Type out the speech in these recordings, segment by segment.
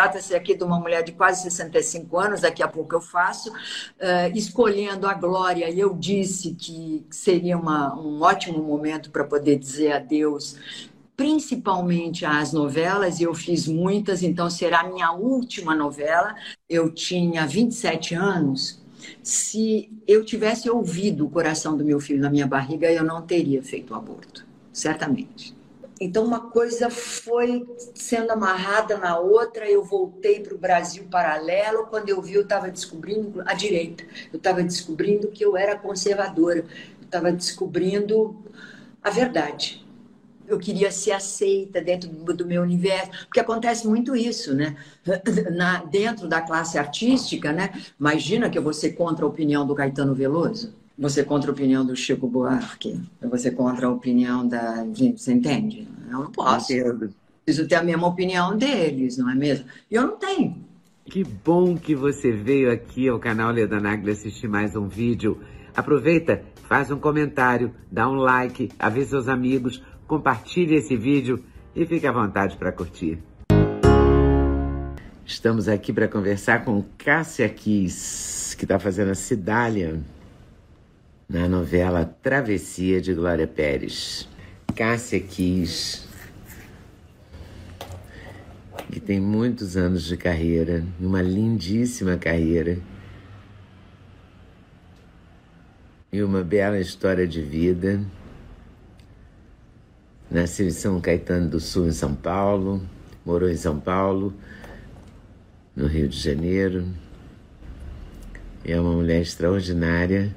Trata-se aqui de uma mulher de quase 65 anos, daqui a pouco eu faço, uh, escolhendo a Glória. E eu disse que seria uma, um ótimo momento para poder dizer adeus principalmente às novelas, e eu fiz muitas, então será a minha última novela. Eu tinha 27 anos. Se eu tivesse ouvido o coração do meu filho na minha barriga, eu não teria feito o aborto, certamente. Então, uma coisa foi sendo amarrada na outra. Eu voltei para o Brasil paralelo. Quando eu vi, eu estava descobrindo a direita. Eu estava descobrindo que eu era conservadora. Eu estava descobrindo a verdade. Eu queria ser aceita dentro do meu universo, porque acontece muito isso, né? Na, dentro da classe artística, né? Imagina que eu vou ser contra a opinião do Caetano Veloso você contra a opinião do Chico Buarque, você contra a opinião da. Você entende? Eu não posso. Entendo. Preciso ter a mesma opinião deles, não é mesmo? E eu não tenho. Que bom que você veio aqui ao canal Leda Nagli assistir mais um vídeo. Aproveita, faz um comentário, dá um like, avisa seus amigos, compartilhe esse vídeo e fique à vontade para curtir. Estamos aqui para conversar com Cássia Kiss, que está fazendo a Cidália na novela Travessia de Glória Pérez. Cássia Kiss, que tem muitos anos de carreira, uma lindíssima carreira e uma bela história de vida. Nasceu em São Caetano do Sul, em São Paulo, morou em São Paulo, no Rio de Janeiro. É uma mulher extraordinária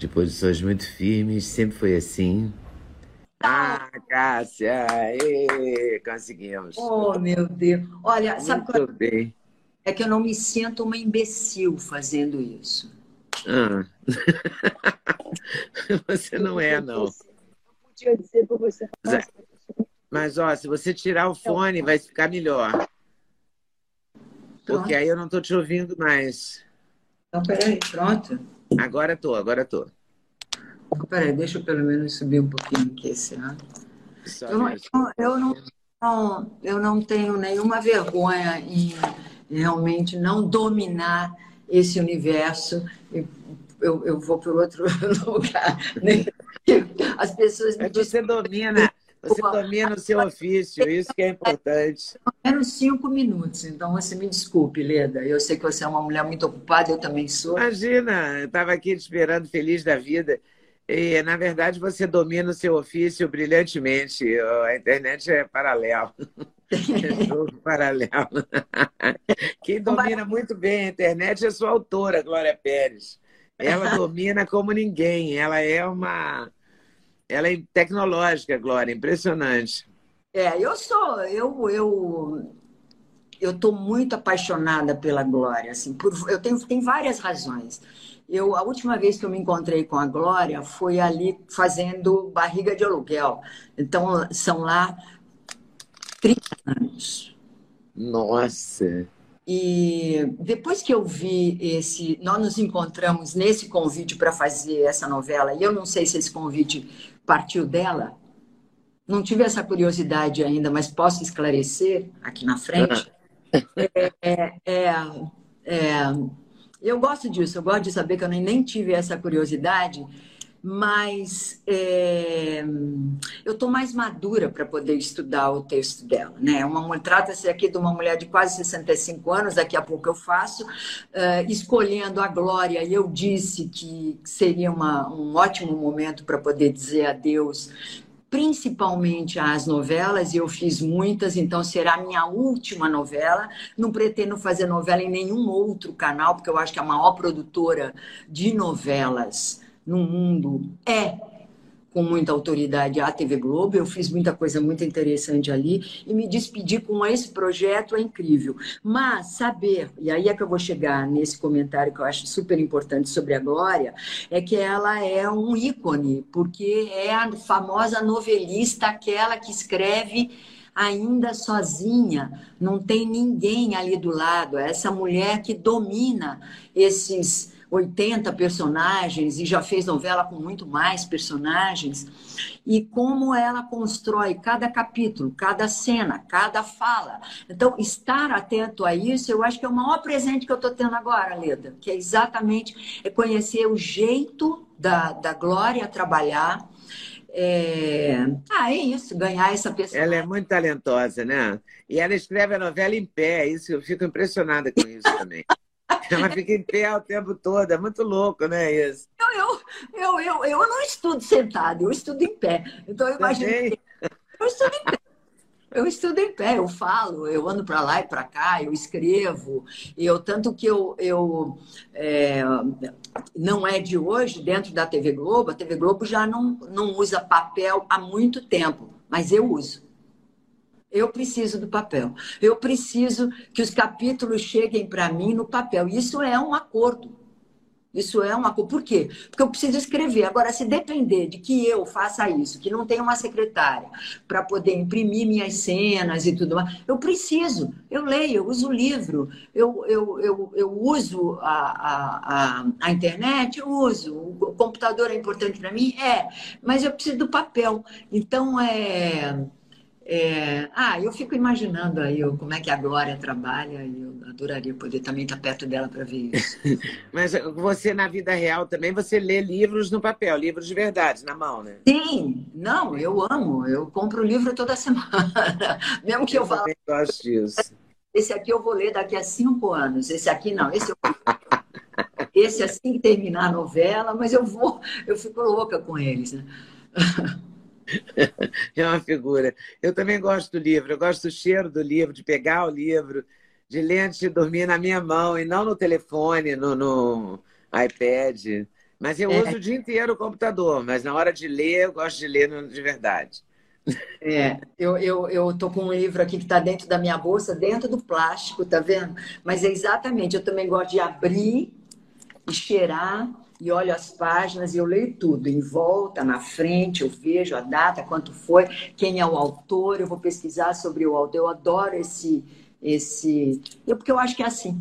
de posições muito firmes, sempre foi assim. Ah, Cássia! Ê, conseguimos. Oh, meu Deus. Olha, muito sabe qual... bem. É que eu não me sinto uma imbecil fazendo isso. Ah. você não é, não. Podia dizer para você. Mas, ó, se você tirar o fone, vai ficar melhor. Porque aí eu não estou te ouvindo mais. Então, peraí, pronto. Agora tô, agora tô. Peraí, deixa eu pelo menos subir um pouquinho aqui esse ano. Eu não, eu, não, não, eu não tenho nenhuma vergonha em realmente não dominar esse universo. Eu, eu vou para outro lugar. As pessoas me dizem... Você domina, você domina o seu ofício, isso que é importante. Menos cinco minutos, então você me desculpe, Leda. Eu sei que você é uma mulher muito ocupada, eu também sou. Imagina, eu estava aqui te esperando feliz da vida. E, na verdade, você domina o seu ofício brilhantemente. A internet é paralelo. É jogo paralelo. Quem domina muito bem a internet é sua autora, Glória Pérez. Ela domina como ninguém. Ela é uma ela é tecnológica, Glória, impressionante. É, eu sou, eu, eu, eu estou muito apaixonada pela Glória, assim, por, eu tenho, tem várias razões. Eu, a última vez que eu me encontrei com a Glória foi ali fazendo barriga de aluguel. Então, são lá 30 anos. Nossa! E depois que eu vi esse, nós nos encontramos nesse convite para fazer essa novela, e eu não sei se esse convite partiu dela. Não tive essa curiosidade ainda, mas posso esclarecer aqui na frente. É, é, é, é, eu gosto disso, eu gosto de saber que eu nem tive essa curiosidade, mas é, eu estou mais madura para poder estudar o texto dela. Né? Uma, trata-se aqui de uma mulher de quase 65 anos, daqui a pouco eu faço, uh, escolhendo a glória, e eu disse que seria uma, um ótimo momento para poder dizer adeus principalmente às novelas, e eu fiz muitas, então será a minha última novela. Não pretendo fazer novela em nenhum outro canal, porque eu acho que a maior produtora de novelas no mundo é com muita autoridade à TV Globo, eu fiz muita coisa muito interessante ali e me despedir com esse projeto é incrível. Mas saber, e aí é que eu vou chegar nesse comentário que eu acho super importante sobre a Glória, é que ela é um ícone, porque é a famosa novelista, aquela que escreve ainda sozinha, não tem ninguém ali do lado, é essa mulher que domina esses 80 personagens e já fez novela com muito mais personagens, e como ela constrói cada capítulo, cada cena, cada fala. Então, estar atento a isso, eu acho que é o maior presente que eu estou tendo agora, Leda, que é exatamente é conhecer o jeito da, da Glória trabalhar. É... Ah, é isso, ganhar essa pessoa. Ela é muito talentosa, né? E ela escreve a novela em pé, isso eu fico impressionada com isso também. Ela fica em pé o tempo todo, é muito louco, né, isso? Eu, eu, eu, eu, eu não estudo sentado, eu estudo em pé. Então eu imagino. Que eu estudo em pé. Eu estudo em pé, eu falo, eu ando para lá e para cá, eu escrevo, eu tanto que eu, eu é, não é de hoje dentro da TV Globo, a TV Globo já não, não usa papel há muito tempo, mas eu uso. Eu preciso do papel. Eu preciso que os capítulos cheguem para mim no papel. Isso é um acordo. Isso é um acordo. Por quê? Porque eu preciso escrever. Agora, se depender de que eu faça isso, que não tenha uma secretária para poder imprimir minhas cenas e tudo mais, eu preciso. Eu leio, eu uso o livro, eu, eu, eu, eu uso a, a, a, a internet, eu uso. O computador é importante para mim? É. Mas eu preciso do papel. Então, é é... Ah, eu fico imaginando aí como é que a Glória trabalha e eu adoraria poder também estar perto dela para ver isso. Mas você, na vida real, também você lê livros no papel, livros de verdade, na mão, né? Sim, não, eu amo. Eu compro livro toda semana. Mesmo que eu, eu vá. Eu gosto disso. Esse aqui eu vou ler daqui a cinco anos. Esse aqui não. Esse eu... Esse assim que terminar a novela, mas eu vou, eu fico louca com eles, né? é uma figura. Eu também gosto do livro, eu gosto do cheiro do livro, de pegar o livro, de ler antes de dormir na minha mão e não no telefone, no, no iPad. Mas eu é. uso o dia inteiro o computador, mas na hora de ler, eu gosto de ler de verdade. É, eu, eu, eu tô com um livro aqui que está dentro da minha bolsa, dentro do plástico, tá vendo? Mas é exatamente, eu também gosto de abrir e cheirar e olho as páginas e eu leio tudo, em volta, na frente, eu vejo a data, quanto foi, quem é o autor, eu vou pesquisar sobre o autor. Eu adoro esse. esse... Eu, porque eu acho que é assim.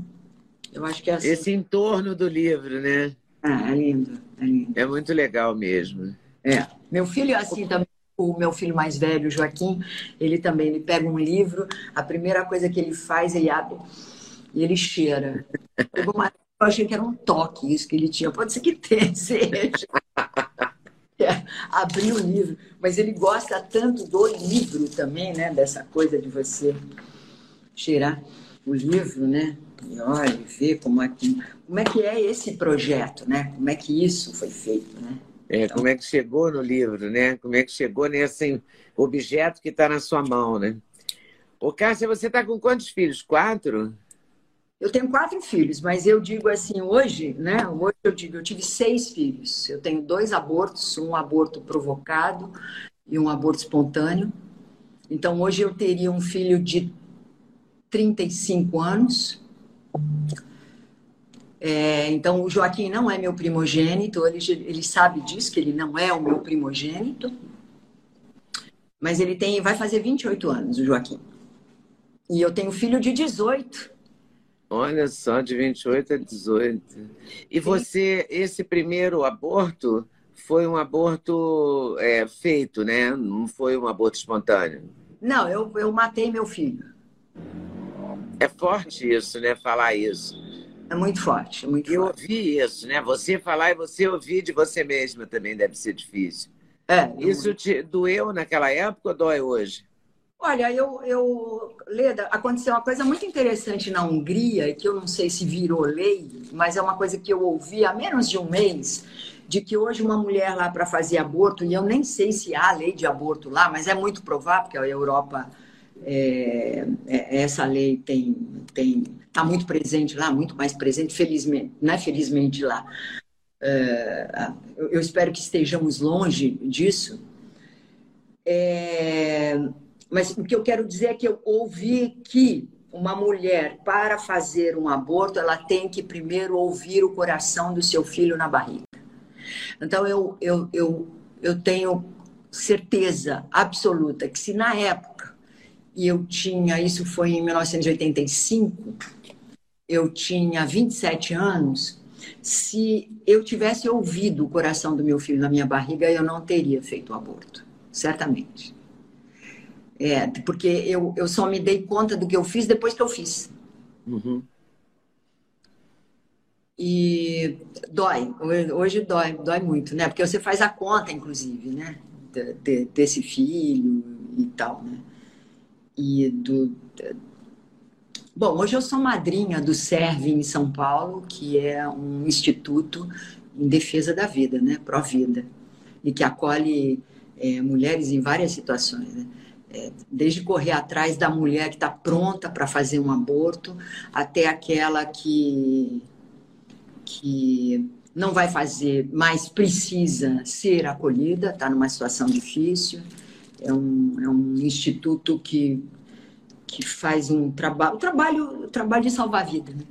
Eu acho que é assim. Esse entorno do livro, né? Ah, é lindo, é lindo. É muito legal mesmo. É. Meu filho é assim também. O meu filho mais velho, Joaquim, ele também ele pega um livro, a primeira coisa que ele faz, ele abre e ele cheira. Chegou uma eu achei que era um toque isso que ele tinha. Pode ser que tenha, seja. É, abrir o livro. Mas ele gosta tanto do livro também, né? Dessa coisa de você cheirar o livro, né? E olha, ver como é que, como é, que é esse projeto, né? Como é que isso foi feito, né? É, então... como é que chegou no livro, né? Como é que chegou nesse objeto que está na sua mão, né? Ô, Cássia, você está com quantos filhos? Quatro? Eu tenho quatro filhos, mas eu digo assim, hoje, né? Hoje eu digo, eu tive seis filhos. Eu tenho dois abortos, um aborto provocado e um aborto espontâneo. Então, hoje eu teria um filho de 35 anos. É, então, o Joaquim não é meu primogênito, ele, ele sabe disso, que ele não é o meu primogênito. Mas ele tem, vai fazer 28 anos, o Joaquim. E eu tenho um filho de 18 Olha só, de 28 a 18. E você, esse primeiro aborto foi um aborto é, feito, né? Não foi um aborto espontâneo? Não, eu, eu matei meu filho. É forte isso, né? Falar isso. É muito forte, é muito eu forte. ouvi isso, né? Você falar e você ouvir de você mesma também deve ser difícil. É. Isso te doeu naquela época ou dói hoje? Olha, eu, eu, Leda, aconteceu uma coisa muito interessante na Hungria, que eu não sei se virou lei, mas é uma coisa que eu ouvi há menos de um mês, de que hoje uma mulher lá para fazer aborto, e eu nem sei se há lei de aborto lá, mas é muito provável, porque a Europa, é, é, essa lei tem está muito presente lá, muito mais presente, felizmente, não é felizmente lá. é, eu espero que estejamos longe disso. É, mas o que eu quero dizer é que eu ouvi que uma mulher, para fazer um aborto, ela tem que primeiro ouvir o coração do seu filho na barriga. Então, eu, eu, eu, eu tenho certeza absoluta que se na época, e eu tinha, isso foi em 1985, eu tinha 27 anos, se eu tivesse ouvido o coração do meu filho na minha barriga, eu não teria feito o aborto, certamente. É, porque eu, eu só me dei conta do que eu fiz depois que eu fiz. Uhum. E dói, hoje dói, dói muito, né? Porque você faz a conta, inclusive, né? De, de, desse filho e tal, né? E do. Bom, hoje eu sou madrinha do SERVE em São Paulo, que é um instituto em defesa da vida, né? Pró-vida. E que acolhe é, mulheres em várias situações, né? Desde correr atrás da mulher que está pronta para fazer um aborto, até aquela que, que não vai fazer, mas precisa ser acolhida, está numa situação difícil. É um, é um instituto que, que faz um trabalho, um trabalho, trabalho de salvar a vida. Né?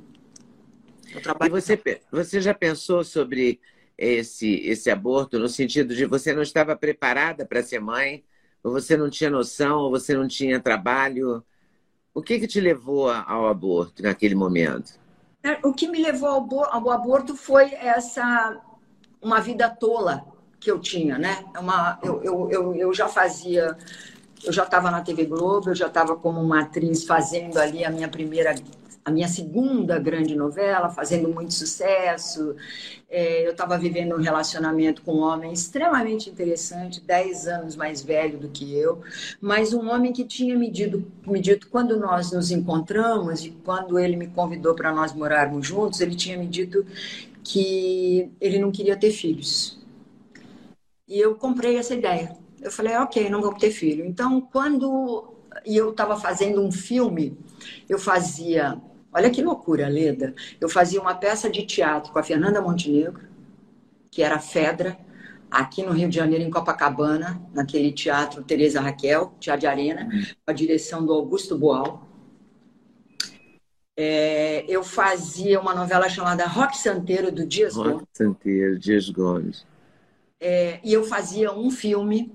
É e você, você já pensou sobre esse, esse aborto no sentido de você não estava preparada para ser mãe? Ou você não tinha noção, ou você não tinha trabalho? O que, que te levou ao aborto naquele momento? É, o que me levou ao aborto foi essa uma vida tola que eu tinha, né? É uma, eu, eu, eu, eu já fazia, eu já estava na TV Globo, eu já estava como uma atriz fazendo ali a minha primeira a minha segunda grande novela, fazendo muito sucesso. É, eu estava vivendo um relacionamento com um homem extremamente interessante, 10 anos mais velho do que eu, mas um homem que tinha me dito, me dito quando nós nos encontramos e quando ele me convidou para nós morarmos juntos, ele tinha me dito que ele não queria ter filhos. E eu comprei essa ideia. Eu falei, ok, não vou ter filho. Então, quando e eu estava fazendo um filme, eu fazia Olha que loucura, Leda. Eu fazia uma peça de teatro com a Fernanda Montenegro, que era Fedra, aqui no Rio de Janeiro, em Copacabana, naquele teatro Tereza Raquel, Teatro de Arena, com a direção do Augusto Boal. É, eu fazia uma novela chamada Rock Santeiro, do Dias Rock Gomes. Santeiro, Dias Gomes. É, e eu fazia um filme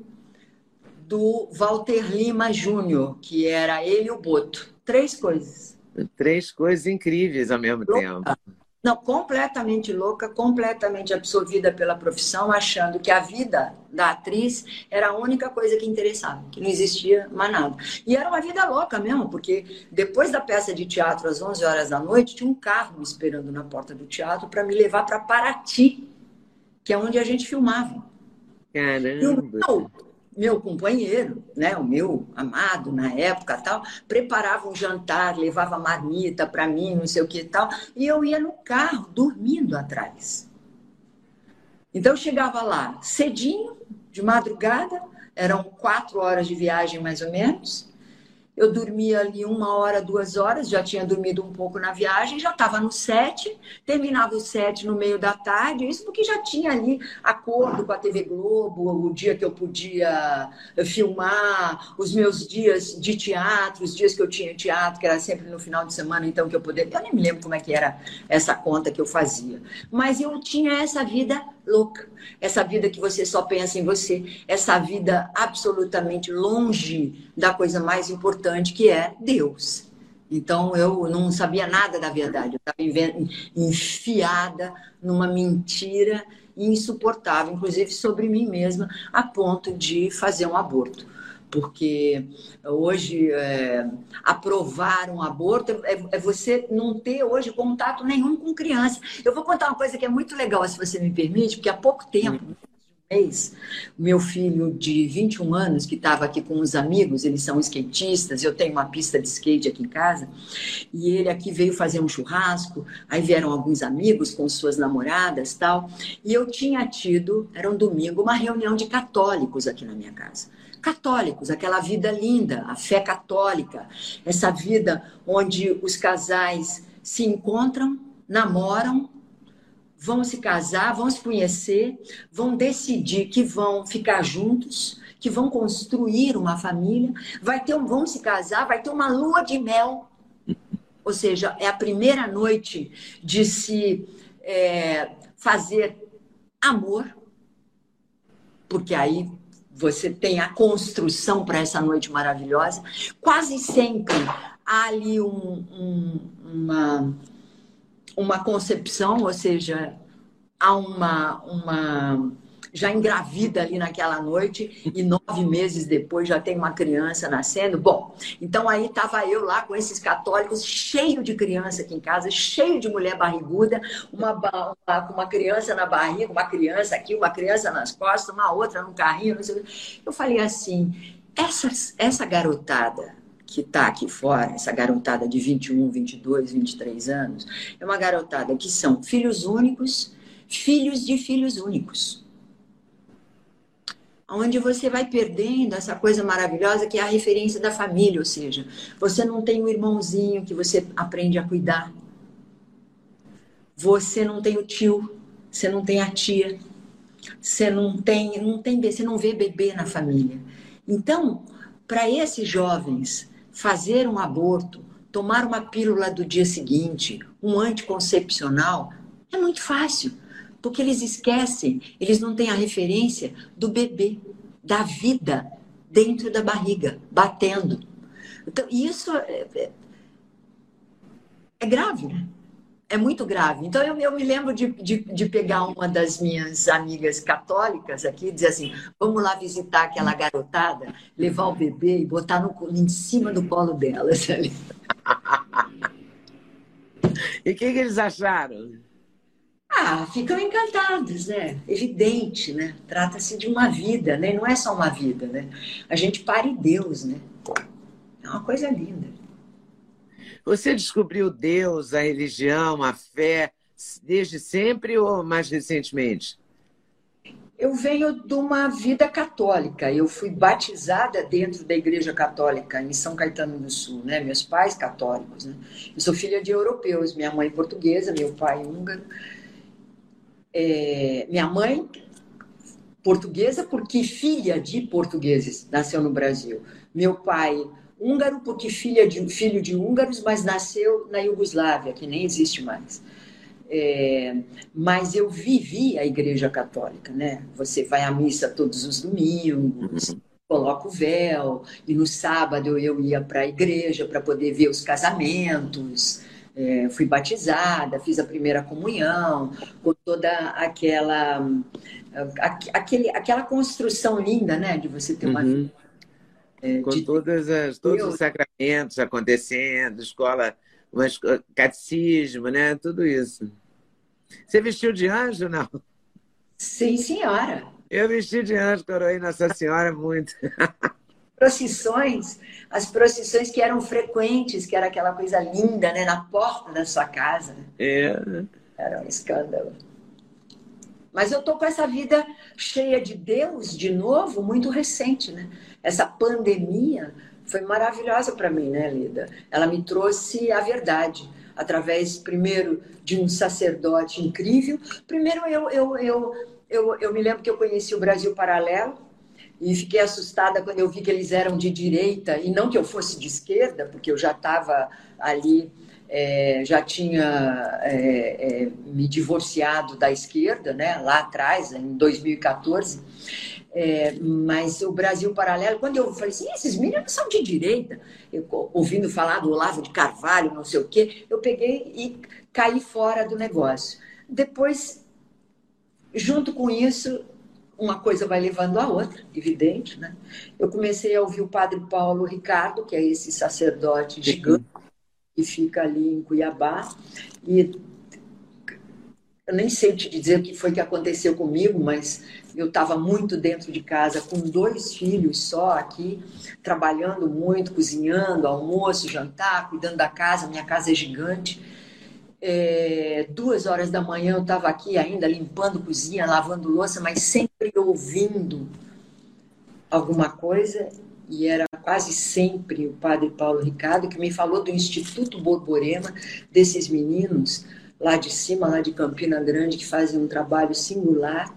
do Walter Lima Júnior, que era ele e o Boto. Três coisas. Três coisas incríveis ao mesmo louca. tempo. Não, completamente louca, completamente absorvida pela profissão, achando que a vida da atriz era a única coisa que interessava, que não existia mais nada. E era uma vida louca mesmo, porque depois da peça de teatro, às 11 horas da noite, tinha um carro me esperando na porta do teatro para me levar para Paraty, que é onde a gente filmava. Caramba! Meu companheiro, né, o meu amado na época tal, preparava um jantar, levava marmita para mim, não sei o que tal, e eu ia no carro dormindo atrás. Então eu chegava lá cedinho, de madrugada, eram quatro horas de viagem mais ou menos, eu dormia ali uma hora, duas horas, já tinha dormido um pouco na viagem, já estava no set, terminava o set no meio da tarde, isso porque já tinha ali acordo com a TV Globo, o dia que eu podia filmar, os meus dias de teatro, os dias que eu tinha teatro, que era sempre no final de semana, então que eu poderia. Eu nem me lembro como é que era essa conta que eu fazia. Mas eu tinha essa vida louca. Essa vida que você só pensa em você, essa vida absolutamente longe da coisa mais importante que é Deus. Então eu não sabia nada da verdade, eu estava enfiada numa mentira insuportável, inclusive sobre mim mesma, a ponto de fazer um aborto porque hoje é, aprovar um aborto é, é, você não ter hoje contato nenhum com criança. Eu vou contar uma coisa que é muito legal, se você me permite, porque há pouco tempo, um mês, meu filho de 21 anos, que estava aqui com uns amigos, eles são skatistas, eu tenho uma pista de skate aqui em casa, e ele aqui veio fazer um churrasco, aí vieram alguns amigos com suas namoradas tal, e eu tinha tido, era um domingo, uma reunião de católicos aqui na minha casa católicos, aquela vida linda, a fé católica, essa vida onde os casais se encontram, namoram, vão se casar, vão se conhecer, vão decidir que vão ficar juntos, que vão construir uma família, vai ter um, vão se casar, vai ter uma lua de mel. Ou seja, é a primeira noite de se é, fazer amor, porque aí você tem a construção para essa noite maravilhosa. Quase sempre há ali um, um, uma, uma concepção, ou seja, há uma, uma já engravida ali naquela noite e nove meses depois já tem uma criança nascendo. Bom, então aí estava eu lá com esses católicos, cheio de criança aqui em casa, cheio de mulher barriguda, uma, uma, uma criança na barriga, uma criança aqui, uma criança nas costas, uma outra no carrinho. Eu falei assim, essa, essa garotada que está aqui fora, essa garotada de 21, 22, 23 anos, é uma garotada que são filhos únicos, filhos de filhos únicos onde você vai perdendo essa coisa maravilhosa que é a referência da família, ou seja, você não tem o um irmãozinho que você aprende a cuidar. Você não tem o tio, você não tem a tia, você não tem, não tem, você não vê bebê na família. Então, para esses jovens fazer um aborto, tomar uma pílula do dia seguinte, um anticoncepcional, é muito fácil porque eles esquecem, eles não têm a referência do bebê, da vida dentro da barriga, batendo. Então, isso é, é, é grave, né? É muito grave. Então, eu, eu me lembro de, de, de, pegar uma das minhas amigas católicas aqui e dizer assim: vamos lá visitar aquela garotada, levar o bebê e botar no, em cima do colo delas ali. e o que, que eles acharam? Ah, ficam encantados, né? Evidente, né? Trata-se de uma vida, né? Não é só uma vida, né? A gente pare Deus, né? É uma coisa linda. Você descobriu Deus, a religião, a fé, desde sempre ou mais recentemente? Eu venho de uma vida católica. Eu fui batizada dentro da Igreja Católica em São Caetano do Sul, né? Meus pais católicos, né? Eu sou filha de europeus, minha mãe portuguesa, meu pai húngaro é, minha mãe portuguesa porque filha de portugueses nasceu no Brasil. Meu pai húngaro porque filha de filho de húngaros, mas nasceu na Iugoslávia, que nem existe mais. É, mas eu vivi a Igreja Católica, né? Você vai à missa todos os domingos, uhum. coloca o véu, e no sábado eu ia para a igreja para poder ver os casamentos é, fui batizada, fiz a primeira comunhão, com toda aquela, aquele, aquela construção linda, né, de você ter uma uhum. vida. É, com de... todas as, todos Eu... os sacramentos acontecendo, escola, mas, catecismo, né, tudo isso. Você vestiu de anjo, não? Sim, senhora. Eu vesti de anjo, coroei Nossa Senhora muito. procissões, as procissões que eram frequentes, que era aquela coisa linda, né, na porta da sua casa. Né? É. Era um escândalo. Mas eu tô com essa vida cheia de Deus de novo, muito recente, né? Essa pandemia foi maravilhosa para mim, né, Lida? Ela me trouxe a verdade através primeiro de um sacerdote incrível. Primeiro eu eu, eu, eu, eu me lembro que eu conheci o Brasil Paralelo e fiquei assustada quando eu vi que eles eram de direita e não que eu fosse de esquerda, porque eu já estava ali, é, já tinha é, é, me divorciado da esquerda, né, lá atrás, em 2014. É, mas o Brasil Paralelo, quando eu falei assim, esses meninos são de direita, eu, ouvindo falar do Olavo de Carvalho, não sei o quê, eu peguei e caí fora do negócio. Depois, junto com isso, uma coisa vai levando a outra, evidente, né? Eu comecei a ouvir o padre Paulo Ricardo, que é esse sacerdote gigante que fica ali em Cuiabá, e eu nem sei te dizer o que foi que aconteceu comigo, mas eu estava muito dentro de casa com dois filhos só aqui, trabalhando muito, cozinhando, almoço, jantar, cuidando da casa, minha casa é gigante é, duas horas da manhã eu estava aqui ainda limpando cozinha, lavando louça, mas sempre ouvindo alguma coisa. E era quase sempre o padre Paulo Ricardo que me falou do Instituto Borborema, desses meninos lá de cima, lá de Campina Grande, que fazem um trabalho singular.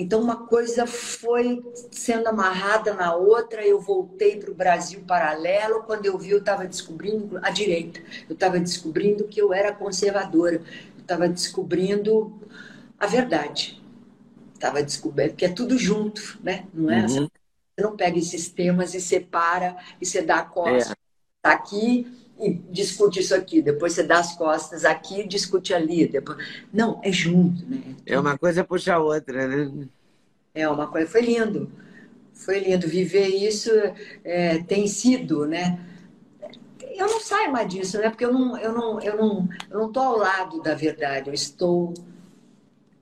Então, uma coisa foi sendo amarrada na outra, eu voltei para o Brasil paralelo. Quando eu vi, eu estava descobrindo a direita, eu estava descobrindo que eu era conservadora, eu estava descobrindo a verdade. Estava descobrindo que é tudo junto, né? Não é? Uhum. Você não pega esses temas e separa e você dá a costa. É. aqui, e discute isso aqui, depois você dá as costas aqui e discute ali. Depois... Não, é junto, né? É uma coisa puxa a outra, né? É uma coisa. Foi lindo. Foi lindo. Viver isso é, tem sido, né? Eu não saio mais disso, né? Porque eu não, eu não, eu não, eu não estou ao lado da verdade, eu estou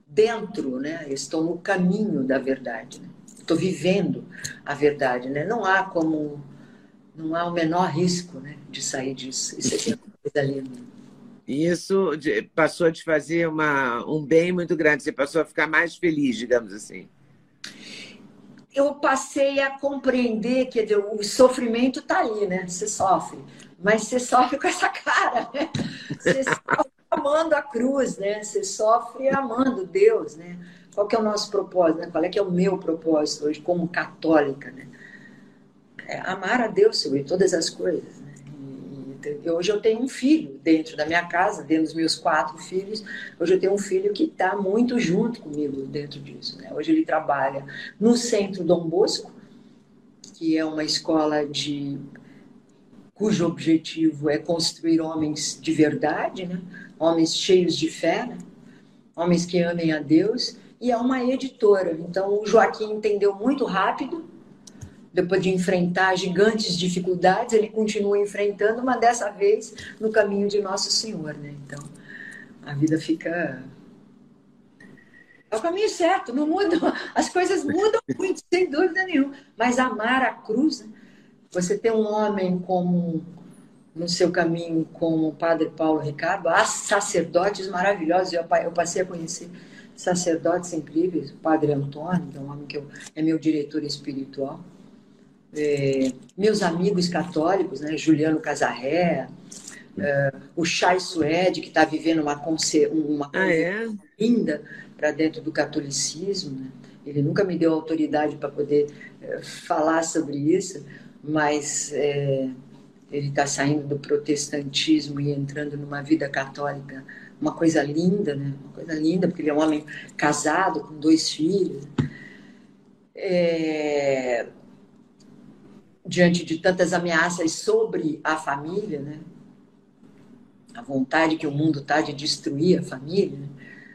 dentro, né? Eu estou no caminho da verdade, né? Estou vivendo a verdade, né? Não há como não há o menor risco né, de sair disso. Isso é coisa linda. E isso passou a te fazer uma, um bem muito grande, você passou a ficar mais feliz, digamos assim. Eu passei a compreender que o sofrimento está ali, né? Você sofre, mas você sofre com essa cara, né? Você sofre amando a cruz, né? Você sofre amando Deus, né? Qual que é o nosso propósito, né? Qual é que é o meu propósito hoje como católica, né? É amar a Deus sobre todas as coisas. Né? E, hoje eu tenho um filho dentro da minha casa, dentro dos meus quatro filhos. Hoje eu tenho um filho que está muito junto comigo dentro disso. Né? Hoje ele trabalha no Centro Dom Bosco, que é uma escola de cujo objetivo é construir homens de verdade, né? homens cheios de fé, né? homens que amem a Deus, e é uma editora. Então o Joaquim entendeu muito rápido depois de enfrentar gigantes dificuldades, ele continua enfrentando, mas dessa vez no caminho de Nosso Senhor, né? Então, a vida fica é o caminho certo, não muda, as coisas mudam muito, sem dúvida nenhuma. Mas amar a cruz, né? você ter um homem como no seu caminho, como o Padre Paulo Ricardo, há sacerdotes maravilhosos, eu, eu passei a conhecer sacerdotes incríveis, o Padre Antônio, que é um homem que eu, é meu diretor espiritual, é, meus amigos católicos, né, Juliano Casarré, é, o Chay Suede, que está vivendo uma, uma ah, é? linda para dentro do catolicismo. Né? Ele nunca me deu autoridade para poder é, falar sobre isso, mas é, ele está saindo do protestantismo e entrando numa vida católica, uma coisa linda, né? Uma coisa linda, porque ele é um homem casado com dois filhos. É, diante de tantas ameaças sobre a família, né? A vontade que o mundo está de destruir a família. Né?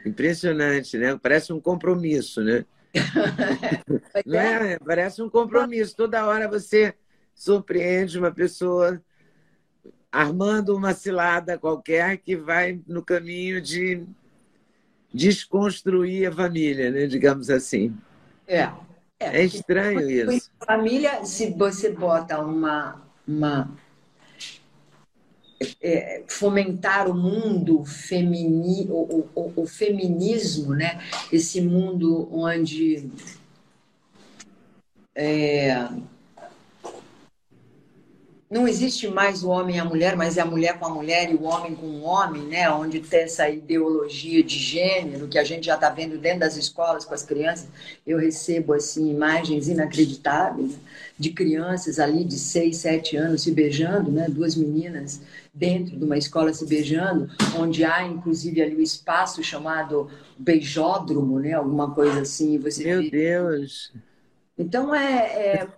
Impressionante, né? Parece um compromisso, né? Não é? Parece um compromisso. Toda hora você surpreende uma pessoa armando uma cilada qualquer que vai no caminho de desconstruir a família, né? digamos assim. É, é, é estranho isso. Família, se você bota uma, uma é, fomentar o mundo femini, o, o, o, feminismo, né? Esse mundo onde é, não existe mais o homem e a mulher, mas é a mulher com a mulher e o homem com o homem, né? Onde tem essa ideologia de gênero que a gente já está vendo dentro das escolas com as crianças. Eu recebo assim imagens inacreditáveis de crianças ali de 6, 7 anos se beijando, né? Duas meninas dentro de uma escola se beijando, onde há inclusive ali o um espaço chamado beijódromo, né? Alguma coisa assim. Você Meu vê... Deus! Então é, é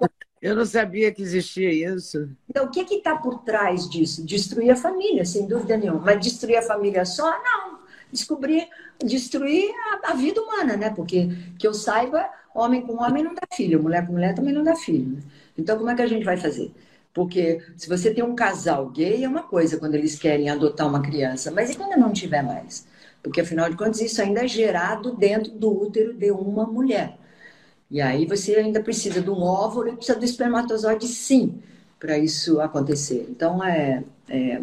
eu não sabia que existia isso. Então, o que está por trás disso? Destruir a família, sem dúvida nenhuma. Mas destruir a família só? Não. Descobrir, destruir a, a, vida humana, né? Porque, que eu saiba, homem com homem não dá filho, mulher com mulher também não dá filho. Né? Então, como é que a gente vai fazer? Porque se você tem um casal gay, é uma coisa quando eles querem adotar uma criança, mas e quando não tiver mais? Porque, afinal de contas, isso ainda é gerado dentro do útero de uma mulher. E aí você ainda precisa de um óvulo e precisa do espermatozoide sim para isso acontecer. Então é, é,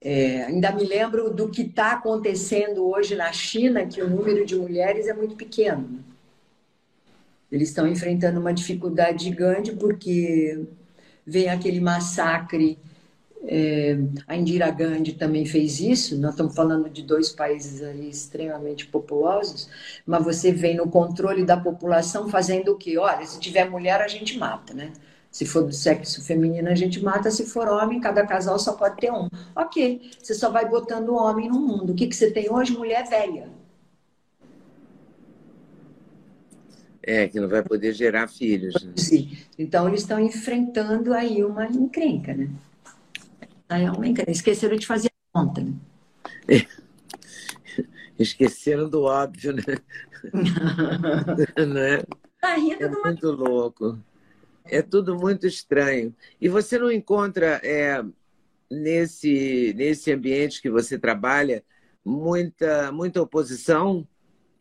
é, ainda me lembro do que está acontecendo hoje na China, que o número de mulheres é muito pequeno. Eles estão enfrentando uma dificuldade gigante porque vem aquele massacre É, a Indira Gandhi também fez isso. Nós estamos falando de dois países aí extremamente populosos, mas você vem no controle da população fazendo o quê? Olha, se tiver mulher, a gente mata, né? Se for do sexo feminino, a gente mata. Se for homem, cada casal só pode ter um. Ok, você só vai botando homem no mundo. O que, que você tem hoje? Mulher velha. É, que não vai poder gerar filhos. Né? Sim. Então, eles estão enfrentando aí uma encrenca, né? Aí é encrenca. Esqueceram de fazer a conta, né? É. Esqueceram do óbvio, né? não é? Tá rindo é muito louco. É tudo muito estranho. E você não encontra é, nesse, nesse ambiente que você trabalha muita, muita oposição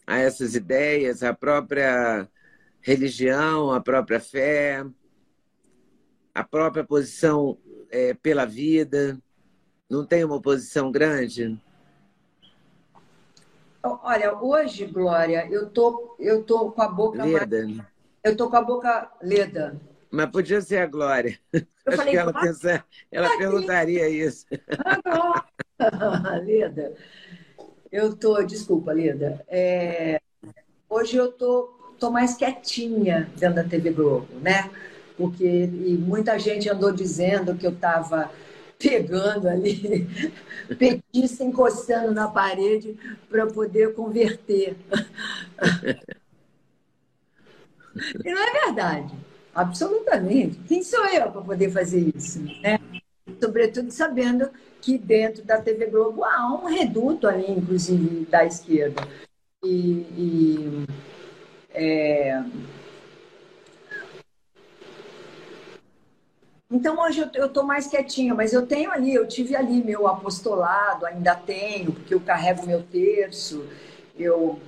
a essas ideias, a própria religião, a própria fé, a própria posição é, pela vida? Não tem uma oposição grande? Olha, hoje, Glória, eu tô, eu tô com a boca leda. Mais... Eu tô com a boca leda. Mas podia ser a Glória. Eu Acho falei, que ela, pensa, ela perguntaria isso. Leda, eu tô, desculpa, Leda. É, hoje eu tô, tô mais quietinha dentro da TV Globo, né? Porque e muita gente andou dizendo que eu estava pegando ali, petista encostando na parede para poder converter. e não é verdade. Absolutamente. Quem sou eu para poder fazer isso? Né? Sobretudo sabendo que dentro da TV Globo há um reduto ali, inclusive, da esquerda. E, e é... Então hoje eu estou mais quietinha, mas eu tenho ali, eu tive ali meu apostolado, ainda tenho, porque eu carrego meu terço, eu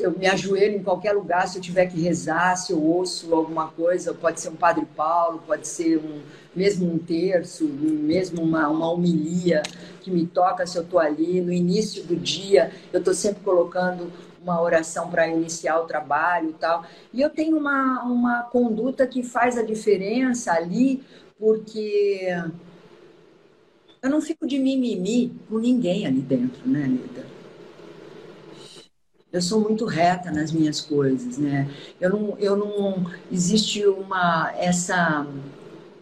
eu me ajoelho em qualquer lugar se eu tiver que rezar, se eu ouço alguma coisa, pode ser um Padre Paulo, pode ser um, mesmo um terço, mesmo uma, uma homilia que me toca se eu estou ali. No início do dia, eu estou sempre colocando uma oração para iniciar o trabalho e tal. E eu tenho uma, uma conduta que faz a diferença ali, porque eu não fico de mimimi com ninguém ali dentro, né, Anitta? eu sou muito reta nas minhas coisas, né? Eu não, eu não existe uma essa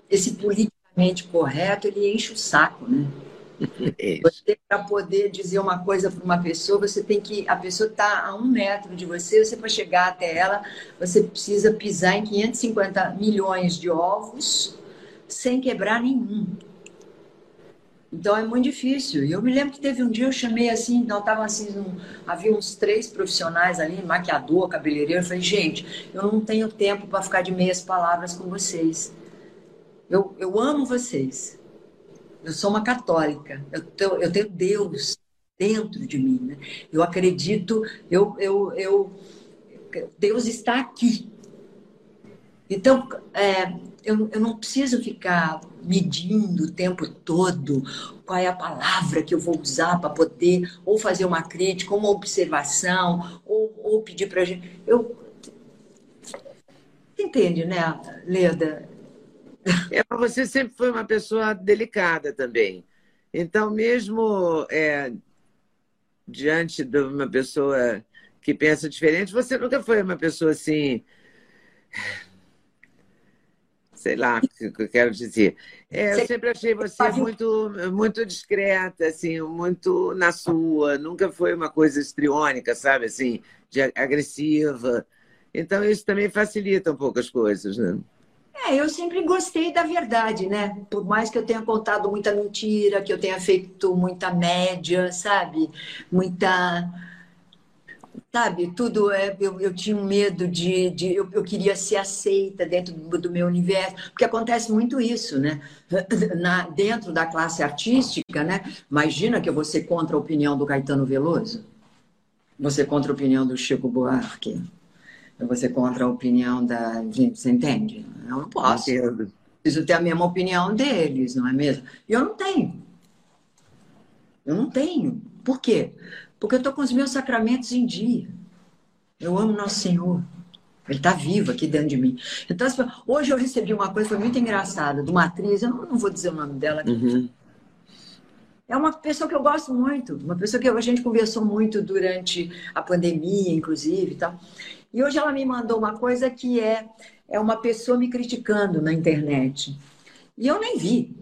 esse politicamente correto, ele enche o saco, né? Você para poder dizer uma coisa para uma pessoa, você tem que a pessoa está a um metro de você, você para chegar até ela, você precisa pisar em 550 milhões de ovos sem quebrar nenhum. Então é muito difícil. Eu me lembro que teve um dia eu chamei assim, não tava assim, um, havia uns três profissionais ali, maquiador, cabeleireiro. Eu falei, gente, eu não tenho tempo para ficar de meias palavras com vocês. Eu, eu amo vocês. Eu sou uma católica. Eu, tenho, eu tenho Deus dentro de mim. Né? Eu acredito, eu, eu, eu, Deus está aqui. Então, é, eu, eu não preciso ficar medindo o tempo todo qual é a palavra que eu vou usar para poder ou fazer uma crítica, uma observação, ou, ou pedir para gente. Eu... Entende, né, Leda? É, você sempre foi uma pessoa delicada também. Então, mesmo é, diante de uma pessoa que pensa diferente, você nunca foi uma pessoa assim sei lá o que eu quero dizer. É, eu sempre achei você muito, muito discreta, assim, muito na sua. Nunca foi uma coisa estriônica, sabe, assim, de agressiva. Então isso também facilita um pouco as coisas, né? É, eu sempre gostei da verdade, né? Por mais que eu tenha contado muita mentira, que eu tenha feito muita média, sabe? Muita sabe, tudo é, eu, eu tinha um medo de, de eu, eu queria ser aceita dentro do, do, meu universo, porque acontece muito isso, né? Na, dentro da classe artística, né? Imagina que eu vou ser contra a opinião do Caetano Veloso, você contra a opinião do Chico Buarque, ser contra a opinião da, você entende? Eu não posso. Eu preciso ter a mesma opinião deles, não é mesmo? E eu não tenho. Eu não tenho. Por quê? Porque eu estou com os meus sacramentos em dia. Eu amo Nosso Senhor. Ele está vivo aqui dentro de mim. Então, hoje eu recebi uma coisa, foi muito engraçada, de uma atriz, eu não, vou dizer o nome dela. Uhum. É uma pessoa que eu gosto muito, uma pessoa que a gente conversou muito durante a pandemia, inclusive, e tal. E hoje ela me mandou uma coisa que é, é uma pessoa me criticando na internet. E eu nem vi.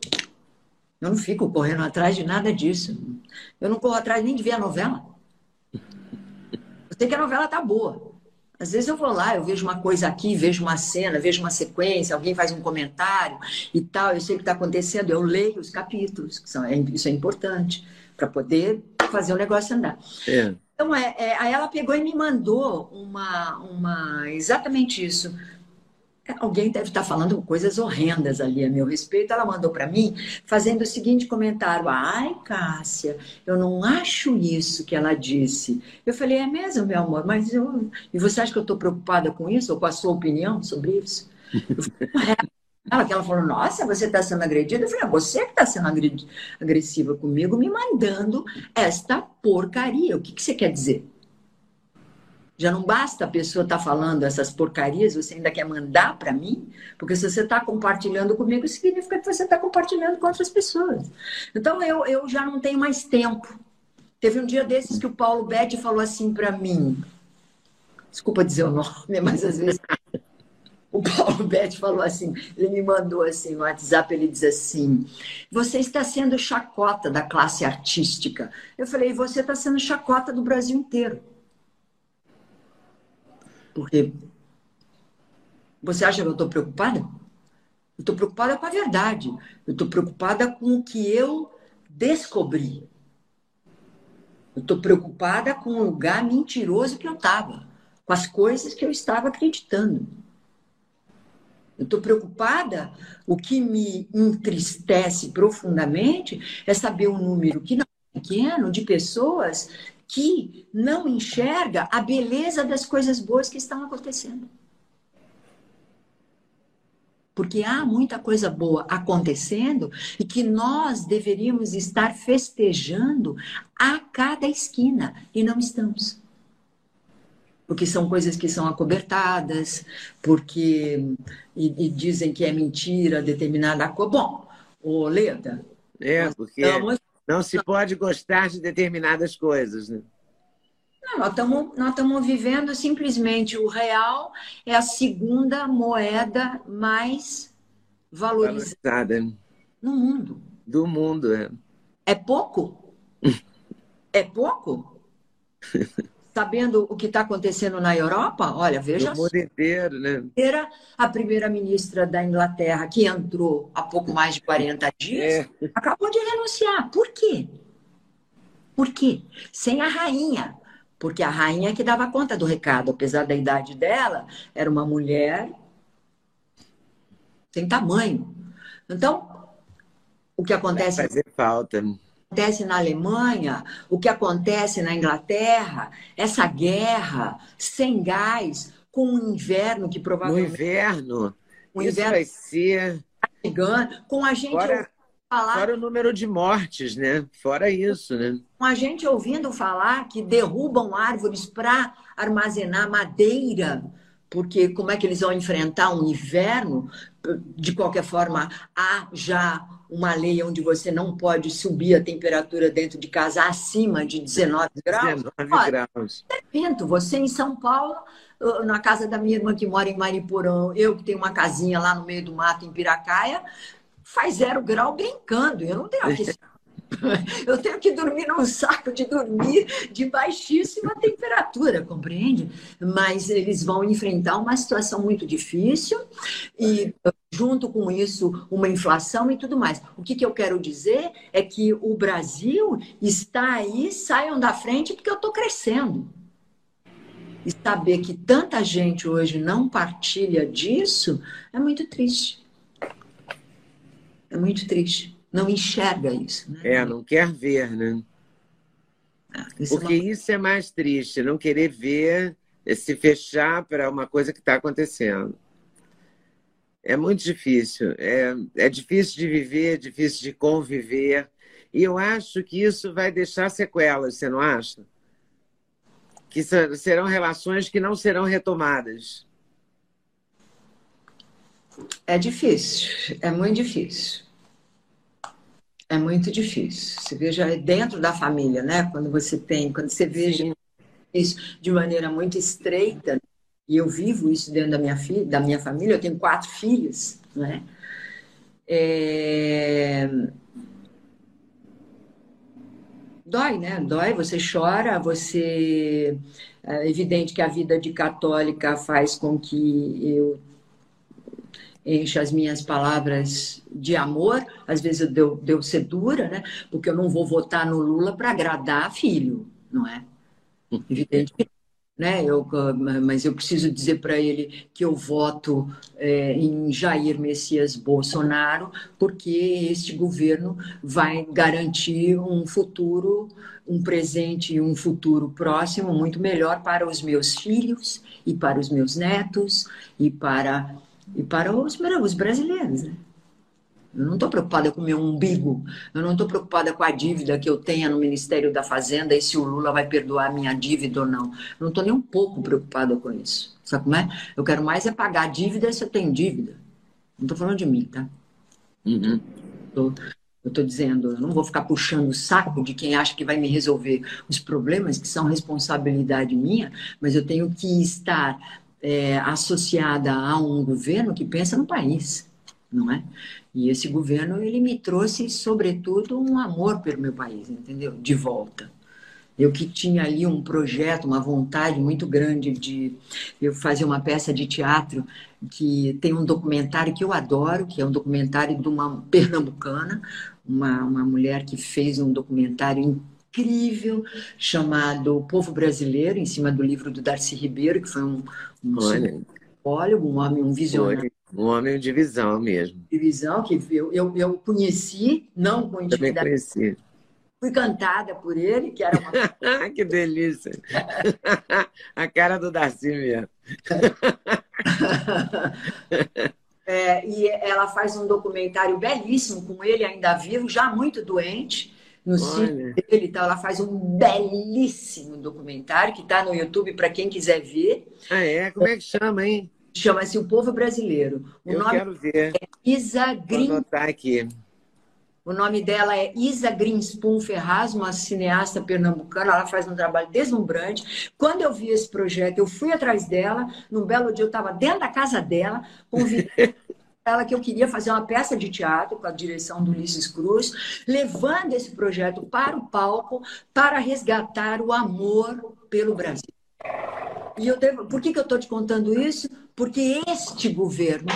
Eu não fico correndo atrás de nada disso. Eu não corro atrás nem de ver a novela. Eu sei que a novela tá boa. Às vezes eu vou lá, eu vejo uma coisa aqui, vejo uma cena, vejo uma sequência, alguém faz um comentário e tal, eu sei o que está acontecendo, eu leio os capítulos, que são, é, isso é importante, para poder fazer o negócio andar. É. Então, é, é, aí ela pegou e me mandou uma, uma exatamente isso. Alguém deve estar falando coisas horrendas ali a meu respeito. Ela mandou para mim fazendo o seguinte comentário: Ai, Cássia, eu não acho isso que ela disse. Eu falei: É mesmo, meu amor, mas eu. E você acha que eu estou preocupada com isso ou com a sua opinião sobre isso? Ela, que ela falou: Nossa, você está sendo agredida? Eu falei: é Você que está sendo agressiva comigo, me mandando esta porcaria. O que, que você quer dizer? Já não basta a pessoa estar tá falando essas porcarias, você ainda quer mandar para mim? Porque se você está compartilhando comigo, significa que você está compartilhando com outras pessoas. Então eu, eu já não tenho mais tempo. Teve um dia desses que o Paulo Betti falou assim para mim. Desculpa dizer o nome, mas às vezes. O Paulo Betti falou assim, ele me mandou assim no WhatsApp, ele diz assim: Você está sendo chacota da classe artística. Eu falei, você está sendo chacota do Brasil inteiro. Porque você acha que eu estou preocupada? Eu estou preocupada com a verdade. Eu estou preocupada com o que eu descobri. Eu estou preocupada com o lugar mentiroso que eu estava, com as coisas que eu estava acreditando. Eu estou preocupada, o que me entristece profundamente é saber o número que não é pequeno de pessoas que não enxerga a beleza das coisas boas que estão acontecendo. Porque há muita coisa boa acontecendo e que nós deveríamos estar festejando a cada esquina e não estamos. Porque são coisas que são acobertadas, porque e, e dizem que é mentira determinada coisa. Bom, ô Leda, é, porque estamos não se pode gostar de determinadas coisas, né? Não, nós estamos nós vivendo simplesmente o real é a segunda moeda mais valorizada, valorizada. no mundo. Do mundo, é. É pouco? é pouco? sabendo o que está acontecendo na Europa, olha, veja. O mundo inteiro, né? Era a primeira-ministra da Inglaterra, que entrou há pouco mais de 40 dias, é. acabou de renunciar. Por quê? Por quê? Sem a rainha. Porque a rainha que dava conta do recado, apesar da idade dela, era uma mulher sem tamanho. Então, o que acontece. Vai fazer falta acontece na Alemanha, o que acontece na Inglaterra, essa guerra sem gás, com um inverno que provavelmente. No inverno. O inverno vai ser. Com a gente. Fora, falar... fora o número de mortes, né? Fora isso, né? Com a gente ouvindo falar que derrubam árvores para armazenar madeira porque como é que eles vão enfrentar um inverno? De qualquer forma, há já uma lei onde você não pode subir a temperatura dentro de casa acima de 19 graus. 19 Olha, graus. Evento, você em São Paulo, na casa da minha irmã que mora em Mariporã, eu que tenho uma casinha lá no meio do mato em Piracaia, faz zero grau brincando. Eu não tenho aqui Eu tenho que dormir num saco de dormir de baixíssima temperatura, compreende? Mas eles vão enfrentar uma situação muito difícil e, junto com isso, uma inflação e tudo mais. O que, que eu quero dizer é que o Brasil está aí, saiam da frente, porque eu estou crescendo. E saber que tanta gente hoje não partilha disso é muito triste. É muito triste não enxerga isso. Né? É, não quer ver, né? Ah, isso Porque é uma... isso é mais triste, não querer ver, é se fechar para uma coisa que está acontecendo. É muito difícil. É, é difícil de viver, é difícil de conviver. E eu acho que isso vai deixar sequelas, você não acha? Que serão relações que não serão retomadas. É difícil, é muito difícil. É muito difícil. Você veja dentro da família, né? Quando você tem, quando você veja Sim. isso de maneira muito estreita, e eu vivo isso dentro da minha filha, da minha família, eu tenho quatro filhos, né? É... Dói, né? Dói, você chora, você. É evidente que a vida de católica faz com que eu enche as minhas palavras de amor, às vezes eu devo, devo ser dura, né? Porque eu não vou votar no Lula para agradar filho, não é? Evidente que né? Eu, mas eu preciso dizer para ele que eu voto é, em Jair Messias Bolsonaro, porque este governo vai garantir um futuro, um presente e um futuro próximo muito melhor para os meus filhos e para os meus netos e para e para os, os brasileiros. Né? Eu não estou preocupada com o meu umbigo, eu não estou preocupada com a dívida que eu tenha no Ministério da Fazenda e se o Lula vai perdoar a minha dívida ou não. Eu não estou nem um pouco preocupada com isso. Sabe como é? Eu quero mais é pagar a dívida se eu tenho dívida. Não estou falando de mim, tá? Uhum. Tô, eu estou dizendo, eu não vou ficar puxando o saco de quem acha que vai me resolver os problemas que são responsabilidade minha, mas eu tenho que estar é, associada a um governo que pensa no país, não é? E esse governo ele me trouxe, sobretudo, um amor pelo meu país, entendeu? De volta. Eu que tinha ali um projeto, uma vontade muito grande de eu fazer uma peça de teatro que tem um documentário que eu adoro, que é um documentário de uma pernambucana, uma, uma mulher que fez um documentário incrível chamado O Povo Brasileiro, em cima do livro do Darcy Ribeiro, que foi um, um Olha. um homem, um visionário. Um homem de visão mesmo. De visão, que eu, eu, eu conheci, não com intimidade. Também conheci. Fui cantada por ele, que era uma. que delícia! A cara do Darcy mesmo. é, e ela faz um documentário belíssimo com ele ainda vivo, já muito doente no sítio dele então ela faz um belíssimo documentário que está no YouTube para quem quiser ver. Ah, é? Como é que chama, hein? Chama-se O Povo Brasileiro. O Eu nome quero ver. É Isa Green. Vou anotar aqui. O nome dela é Isa Greenspoon Ferraz, uma cineasta pernambucana. Ela faz um trabalho deslumbrante. Quando eu vi esse projeto, eu fui atrás dela. Num belo dia, eu estava dentro da casa dela, convidei ela que eu queria fazer uma peça de teatro com a direção do Ulisses Cruz, levando esse projeto para o palco para resgatar o amor pelo Brasil. E eu devo... por que, que eu estou te contando isso? Porque este governo.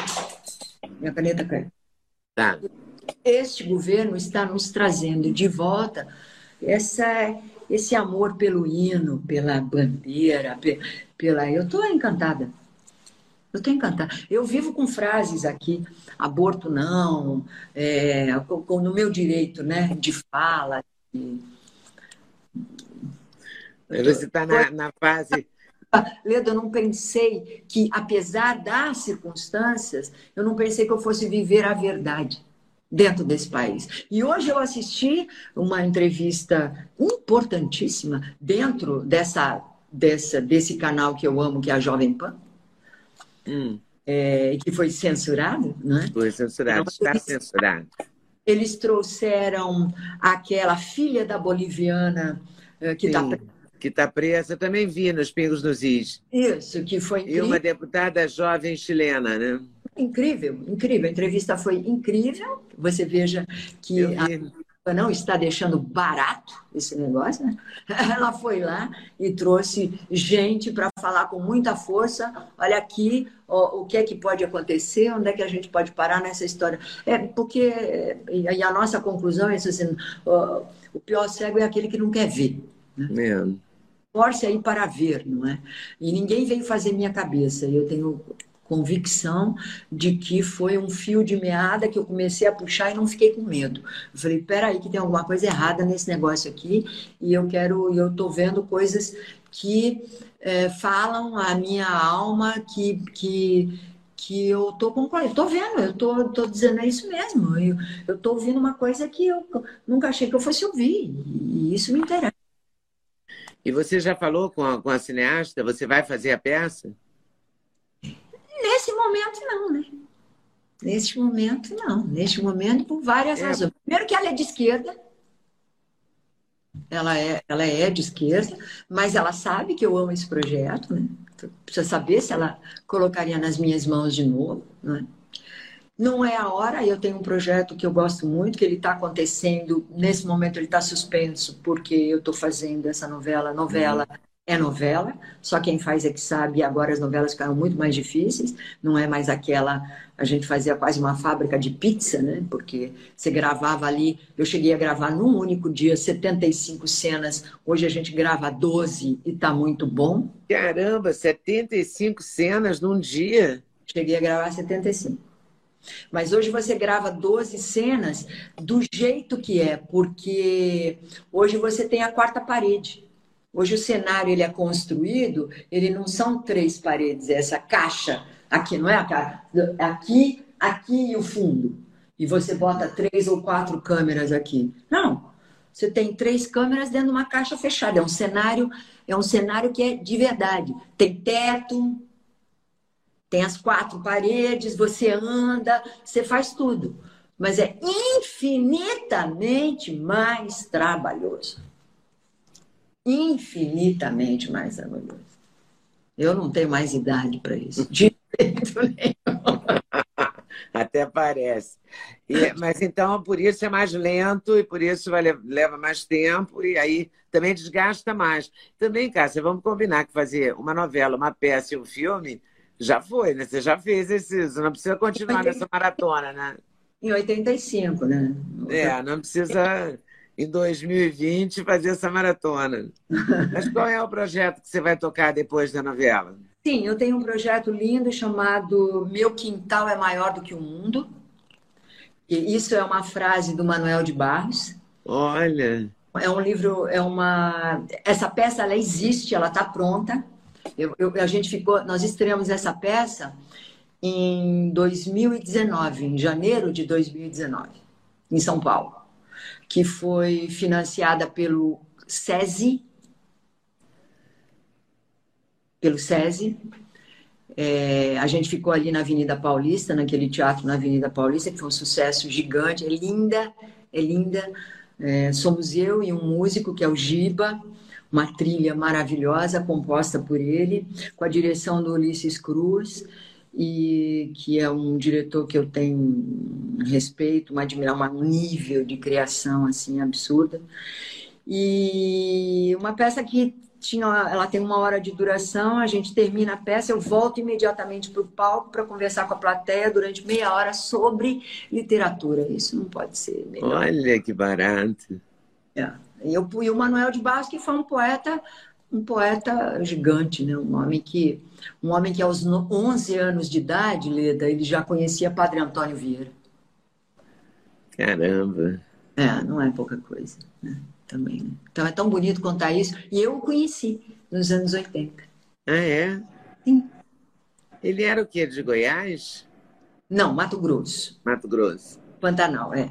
Minha caneta cai. Tá. Este governo está nos trazendo de volta essa, esse amor pelo hino, pela bandeira, pela. Eu estou encantada. Eu estou encantada. Eu vivo com frases aqui, aborto não, é, no meu direito né, de fala. De... Você está na, na fase. Leda, eu não pensei que, apesar das circunstâncias, eu não pensei que eu fosse viver a verdade dentro desse país. E hoje eu assisti uma entrevista importantíssima dentro dessa, dessa, desse canal que eu amo, que é a Jovem Pan, hum. é, que foi censurado, né? Foi censurado, então, está eles, censurado. Eles trouxeram aquela filha da boliviana uh, que está que está presa, eu também vi nos Pingos nos Is. Isso, que foi incrível. E uma deputada jovem chilena, né? Incrível, incrível. A entrevista foi incrível. Você veja que a não está deixando barato esse negócio, né? Ela foi lá e trouxe gente para falar com muita força. Olha aqui ó, o que é que pode acontecer, onde é que a gente pode parar nessa história. É porque e a nossa conclusão é assim, ó, o pior cego é aquele que não quer ver. Né? É. Force aí para ver, não é? E ninguém veio fazer minha cabeça. Eu tenho convicção de que foi um fio de meada que eu comecei a puxar e não fiquei com medo. Eu falei, peraí, que tem alguma coisa errada nesse negócio aqui e eu quero, eu estou vendo coisas que é, falam a minha alma, que, que, que eu estou concordando, estou vendo, eu tô, tô dizendo é isso mesmo, eu estou ouvindo uma coisa que eu nunca achei que eu fosse ouvir e isso me interessa. E você já falou com a, com a cineasta? Você vai fazer a peça? Nesse momento, não, né? Neste momento, não. Neste momento, por várias é. razões. Primeiro que ela é de esquerda. Ela é, ela é de esquerda, mas ela sabe que eu amo esse projeto, né? Precisa saber se ela colocaria nas minhas mãos de novo, né? Não é a hora, eu tenho um projeto que eu gosto muito, que ele está acontecendo, nesse momento ele está suspenso, porque eu estou fazendo essa novela, novela uhum é novela, só quem faz é que sabe, agora as novelas ficaram muito mais difíceis, não é mais aquela, a gente fazia quase uma fábrica de pizza, né? Porque você gravava ali, eu cheguei a gravar num único dia 75 cenas, hoje a gente grava 12 e tá muito bom. Caramba, 75 cenas num dia? Cheguei a gravar 75. Mas hoje você grava 12 cenas do jeito que é, porque hoje você tem a quarta parede. Hoje o cenário ele é construído, ele não são três paredes, é essa caixa aqui, não é a caixa? Aqui, aqui e o fundo. E você bota três ou quatro câmeras aqui. Não. Você tem três câmeras dentro de uma caixa fechada. É um cenário, é um cenário que é de verdade. Tem teto, tem as quatro paredes, você anda, você faz tudo. Mas é infinitamente mais trabalhoso infinitamente mais harmonioso. Eu não tenho mais idade para isso, de jeito nenhum. Até parece. E, mas então, por isso é mais lento e por isso vai, leva mais tempo e aí também desgasta mais. Também, Cássia, vamos combinar que fazer uma novela, uma peça e um filme já foi, né? Você já fez você não precisa continuar nessa maratona, né? Em 85, né? É, não precisa em 2020 fazer essa maratona. Mas qual é o projeto que você vai tocar depois da novela? Sim, eu tenho um projeto lindo chamado Meu Quintal é Maior do que o Mundo. E isso é uma frase do Manuel de Barros. Olha! É um livro, é uma. Essa peça ela existe, ela está pronta. Eu, eu, a gente ficou, nós estreamos essa peça em 2019, em janeiro de 2019, em São Paulo que foi financiada pelo SESI, pelo SESI. É, a gente ficou ali na Avenida Paulista, naquele teatro na Avenida Paulista, que foi um sucesso gigante. É linda, é linda. É, somos eu e um músico, que é o Giba, uma trilha maravilhosa composta por ele, com a direção do Ulisses Cruz e que é um diretor que eu tenho respeito, uma admiração, um nível de criação assim absurda. E uma peça que tinha, ela tem uma hora de duração, a gente termina a peça, eu volto imediatamente para o palco para conversar com a plateia durante meia hora sobre literatura. Isso não pode ser melhor. Olha que barato. É. E, eu, e o Manuel de Barros, que foi um poeta um poeta gigante, né? um homem que um homem que aos 11 anos de idade, Leda, ele já conhecia Padre Antônio Vieira. Caramba! É, não é pouca coisa, né? Também, né? Então é tão bonito contar isso. E eu o conheci nos anos 80. Ah, é? Sim. Ele era o quê? De Goiás? Não, Mato Grosso. Mato Grosso. Pantanal, é.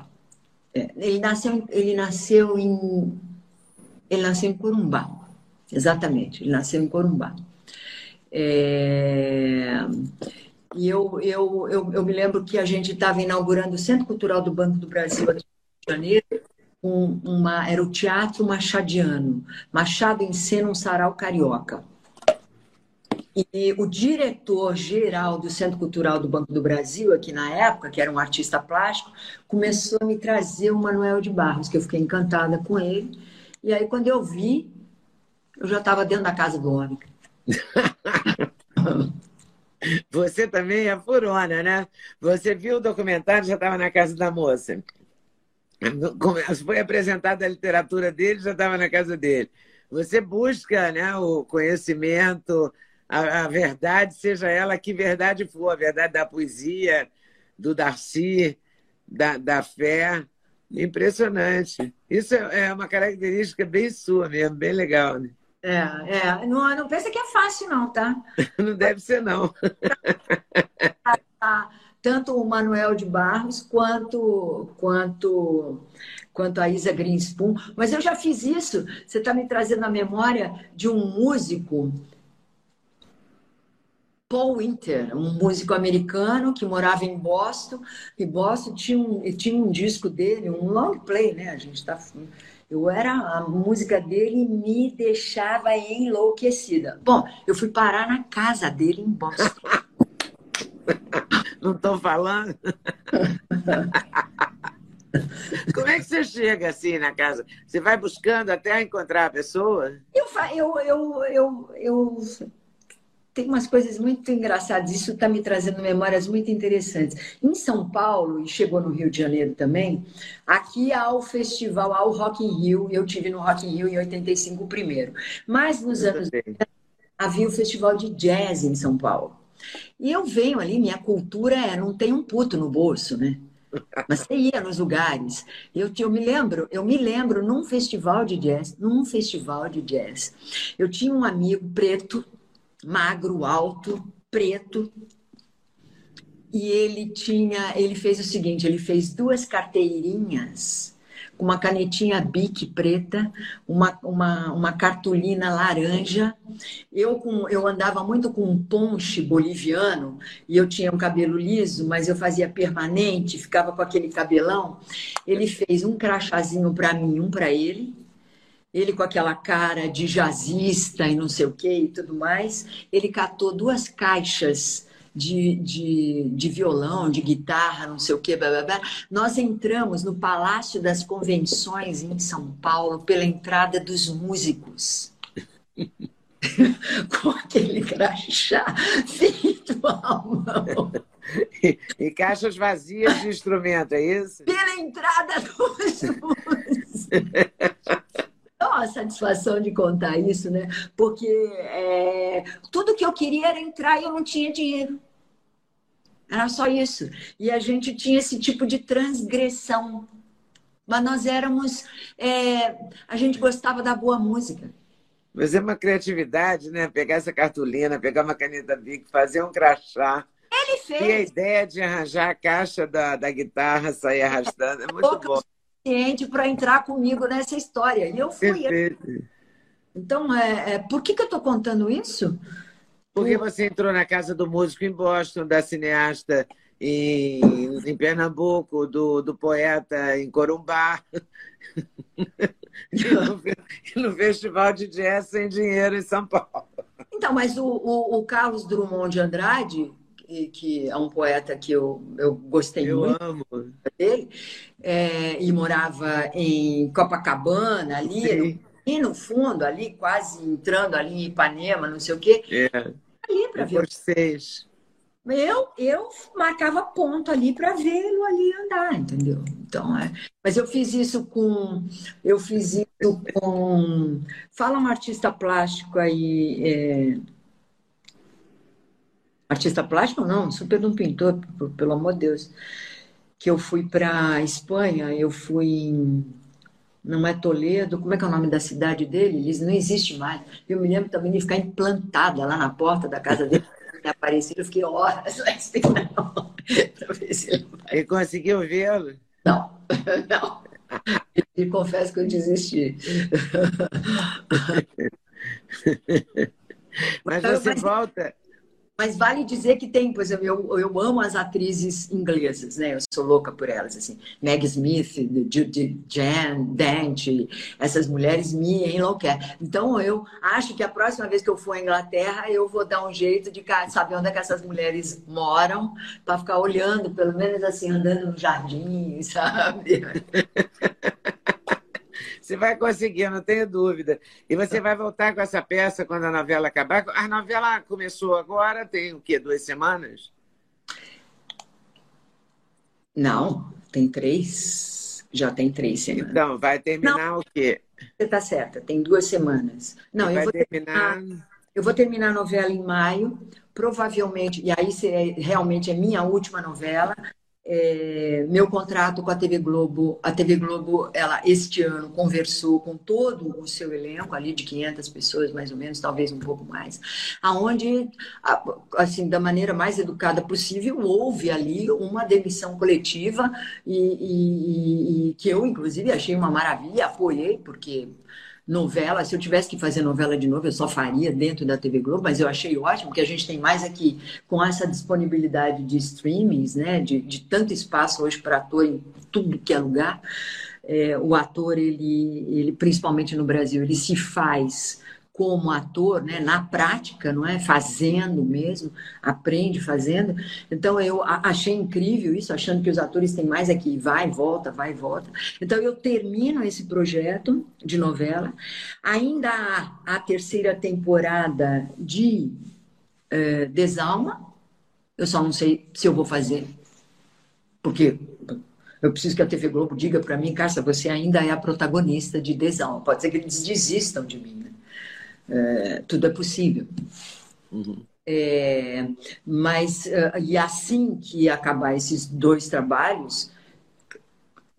é. Ele nasceu, ele nasceu em ele nasceu em Corumbá. Exatamente, ele nasceu em Corumbá. É... E eu, eu, eu, eu, me lembro que a gente estava inaugurando o Centro Cultural do Banco do Brasil aqui no Rio de Janeiro, um, uma, era o Teatro Machadiano. Machado em cena um sarau carioca. E o diretor-geral do Centro Cultural do Banco do Brasil, aqui na época, que era um artista plástico, começou a me trazer o Manuel de Barros, que eu fiquei encantada com ele. E aí, quando eu vi, eu já estava dentro da casa do homem. Você também é furona, né? Você viu o documentário, já estava na casa da moça. Foi apresentada a literatura dele, já estava na casa dele. Você busca né, o conhecimento, a, a, verdade, seja ela que verdade for, a verdade da poesia, do Darcy, da, da fé. Impressionante. Isso é, é uma característica bem sua mesmo, bem legal. Né? É, é. Não, não pensa que é fácil, não, tá? Não deve ser, não. Tanto o Manuel de Barros quanto, quanto, quanto a Isa Greenspoon. Mas eu já fiz isso. Você está me trazendo a memória de um músico Paul Winter, um músico americano que morava em Boston. E Boston tinha um, tinha um disco dele, um long play, né? A gente está eu era a música dele me deixava enlouquecida. Bom, eu fui parar na casa dele em Boston. Não estou falando? Como é que você chega assim na casa? Você vai buscando até encontrar a pessoa? Eu, eu, eu, eu, eu tem umas coisas muito engraçadas. Isso está me trazendo memórias muito interessantes. Em São Paulo, e chegou no Rio de Janeiro também, aqui há o festival, há o Rock in Rio. Eu tive no Rock in Rio em 85 o primeiro. Mas nos eu anos também. havia o festival de jazz em São Paulo. E eu venho ali, minha cultura é não tem um puto no bolso, né? Mas você ia nos lugares. Eu, eu me lembro, eu me lembro num festival de jazz, num festival de jazz. Eu tinha um amigo preto magro, alto, preto. E ele tinha, ele fez o seguinte, ele fez duas carteirinhas com uma canetinha Bic preta, uma, uma, uma cartolina laranja. Eu, com, eu andava muito com um ponche boliviano e eu tinha um cabelo liso, mas eu fazia permanente, ficava com aquele cabelão. Ele fez um crachazinho para mim, um para ele ele com aquela cara de jazzista e não sei o que e tudo mais, ele catou duas caixas de, de, de violão, de guitarra, não sei o que, blá, blá, blá. Nós entramos no Palácio das Convenções em São Paulo pela entrada dos músicos. com aquele crachá feito à mão. E, e, caixas vazias de instrumento, é isso? Pela entrada dos músicos a satisfação de contar isso, né? Porque é, tudo que eu queria era entrar e eu não tinha dinheiro. Era só isso. E a gente tinha esse tipo de transgressão. Mas nós éramos. É, a gente gostava da boa música. Mas é uma criatividade, né? Pegar essa cartolina, pegar uma caneta Bic, fazer um crachá. Ele fez. E a ideia de arranjar a caixa da, da guitarra, sair arrastando, é muito bom suficiente para entrar comigo nessa história. E eu fui. Perfeito. Então, é, é, por que, que eu estou contando isso? Porque você entrou na casa do músico em Boston, da cineasta em, em Pernambuco, do, do poeta em Corumbá. e, no, no Festival de Jazz Sem Dinheiro em São Paulo. Então, mas o, o, o Carlos Drummond de Andrade, que é um poeta que eu, eu gostei eu muito amo. dele, é, e morava em Copacabana, ali, e no fundo, ali, quase entrando ali em Ipanema, não sei o quê. É. Ali para ver. Vocês. Eu, eu marcava ponto ali para vê-lo ali andar, entendeu? Então, é. Mas eu fiz isso com. Eu fiz isso com. Fala um artista plástico aí. É artista plástico não, super um pintor, pelo amor de Deus. Que eu fui para Espanha, eu fui em, não é Toledo, como é que é o nome da cidade dele? Ele não existe mais. Eu me lembro também de ficar implantada lá na porta da casa dele. aparecido, eu fiquei horas lá esperando para ver se ele vai. E conseguiu vê-lo? Não, não. E confesso que eu desisti. Mas você Mas... volta mas vale dizer que tem, por exemplo, eu, eu amo as atrizes inglesas, né? Eu sou louca por elas, assim. Meg Smith, Judy Jan, Dante, essas mulheres me enlouquecem. Então, eu acho que a próxima vez que eu for à Inglaterra, eu vou dar um jeito de saber onde é que essas mulheres moram, para ficar olhando, pelo menos assim, andando no jardim, sabe? Você vai conseguir, não tenho dúvida. E você vai voltar com essa peça quando a novela acabar. A novela começou agora, tem o quê? Duas semanas? Não, tem três. Já tem três semanas. Então, vai terminar não, o quê? Você está certa, tem duas semanas. Não, eu vou terminar... terminar... Eu vou terminar a novela em maio, provavelmente, e aí realmente é minha última novela. É, meu contrato com a TV Globo, a TV Globo, ela este ano conversou com todo o seu elenco ali de 500 pessoas, mais ou menos, talvez um pouco mais, aonde, assim, da maneira mais educada possível, houve ali uma demissão coletiva e, e, e que eu, inclusive, achei uma maravilha, apoiei, porque novela. Se eu tivesse que fazer novela de novo, eu só faria dentro da TV Globo, mas eu achei ótimo, porque a gente tem mais aqui, com essa disponibilidade de streamings, né, de, de tanto espaço hoje para ator em tudo que é lugar. É, o ator, ele, ele, principalmente no Brasil, ele se faz como ator, né, na prática, não é? Fazendo mesmo, aprende fazendo. Então eu achei incrível isso, achando que os atores têm mais aqui, vai, volta, vai, volta. Então eu termino esse projeto de novela. Ainda há a terceira temporada de uh, Desalma. Eu só não sei se eu vou fazer, porque eu preciso que a TV Globo diga para mim, Cássia, você ainda é a protagonista de Desalma. Pode ser que eles desistam de mim. Né? É, tudo é possível. Uhum. É, mas, uh, e assim que acabar esses dois trabalhos,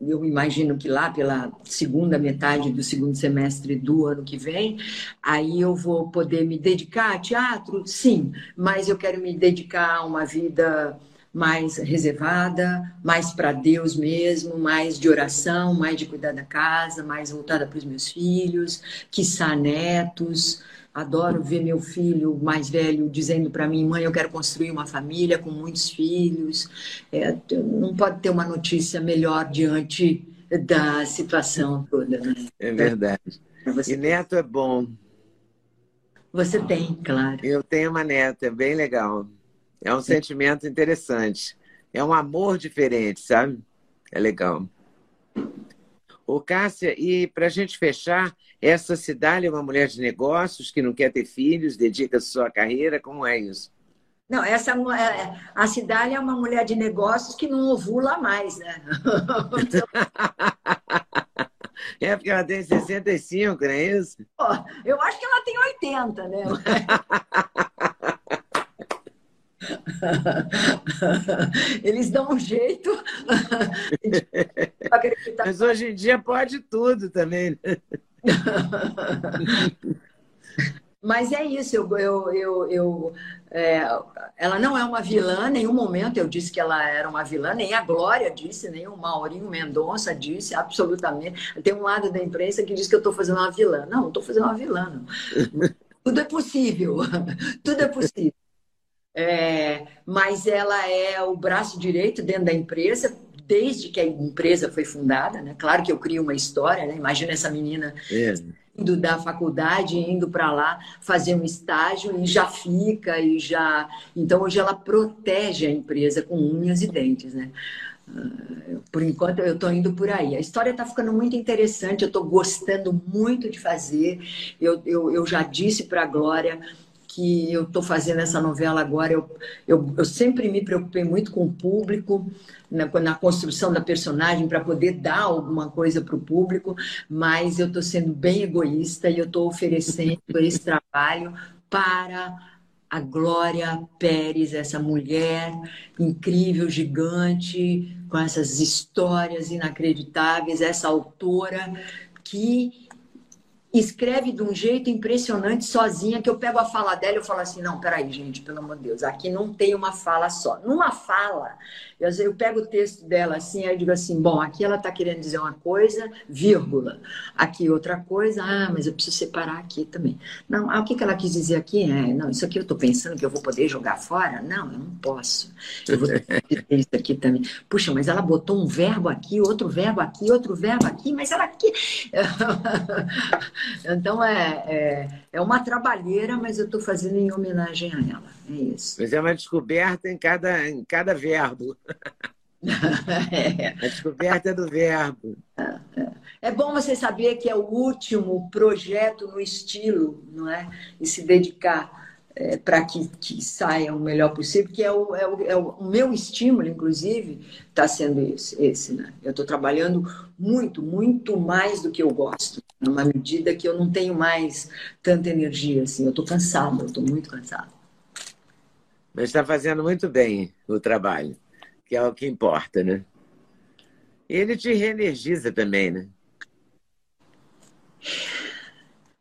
eu imagino que lá pela segunda metade do segundo semestre do ano que vem, aí eu vou poder me dedicar a teatro, sim, mas eu quero me dedicar a uma vida mais reservada, mais para Deus mesmo, mais de oração, mais de cuidar da casa, mais voltada para os meus filhos, quiçá netos. Adoro ver meu filho mais velho dizendo para mim, mãe, eu quero construir uma família com muitos filhos. É, não pode ter uma notícia melhor diante da situação toda. Né? É verdade. Você... E neto é bom. Você tem, claro. Eu tenho uma neta, é bem legal. É um sentimento interessante. É um amor diferente, sabe? É legal. Ô, Cássia, e para a gente fechar, essa Cidália é uma mulher de negócios que não quer ter filhos, dedica sua carreira, como é isso? Não, essa é, a Cidália é uma mulher de negócios que não ovula mais, né? é porque ela tem 65, não é isso? eu acho que ela tem 80, né? Eles dão um jeito. Mas hoje em dia pode tudo também. Né? Mas é isso, eu, eu, eu, eu é, ela não é uma vilã, em nenhum momento eu disse que ela era uma vilã, nem a Glória disse, nem o Maurinho Mendonça disse, absolutamente. Tem um lado da imprensa que diz que eu estou fazendo uma vilã. Não, não estou fazendo uma vilã. Não. Tudo é possível, tudo é possível. É, mas ela é o braço direito dentro da empresa, desde que a empresa foi fundada. Né? Claro que eu crio uma história, né? imagina essa menina é. indo da faculdade, indo para lá fazer um estágio e já fica, e já. Então hoje ela protege a empresa com unhas e dentes. Né? Ah, por enquanto eu estou indo por aí. A história está ficando muito interessante, eu estou gostando muito de fazer. Eu, eu, eu já disse para a Glória que eu estou fazendo essa novela agora, eu, eu, eu, sempre me preocupei muito com o público, na, na construção da personagem, para poder dar alguma coisa para o público, mas eu estou sendo bem egoísta e eu estou oferecendo esse trabalho para a Glória Pérez, essa mulher incrível, gigante, com essas histórias inacreditáveis, essa autora que escreve de um jeito impressionante sozinha, que eu pego a fala dela e eu falo assim, não, peraí, gente, pelo amor de Deus, aqui não tem uma fala só. Numa fala, eu, eu pego o texto dela assim, aí eu digo assim, bom, aqui ela está querendo dizer uma coisa, vírgula. Aqui outra coisa, ah, mas eu preciso separar aqui também. Não, ah, o que, que ela quis dizer aqui? É, não, isso aqui eu estou pensando que eu vou poder jogar fora? Não, eu não posso. Eu vou ter isso aqui também. Puxa, mas ela botou um verbo aqui, outro verbo aqui, outro verbo aqui, mas ela aqui... Então é, é, é uma trabalheira, mas eu estou fazendo em homenagem a ela. É isso. Mas é uma descoberta em cada, em cada verbo. é. A descoberta do verbo. É, é. é bom você saber que é o último projeto no estilo, não é? E se dedicar é, para que, que, saia o melhor possível, que é o, é o, é o meu estímulo, inclusive, está sendo esse, esse né? Eu estou trabalhando muito, muito mais do que eu gosto, numa medida que eu não tenho mais tanta energia, assim, eu estou cansada, eu estou muito cansada. Mas está fazendo muito bem o trabalho, que é o que importa, né? Ele te reenergiza também, né?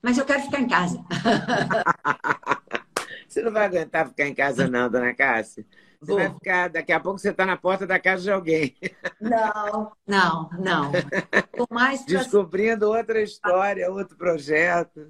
Mas eu quero ficar em casa. Você não vai aguentar ficar em casa, não, dona Cássia. Você vai ficar, daqui a pouco você está na porta da casa de alguém. Não, não, não. Tô mais pra... Descobrindo outra história, outro projeto.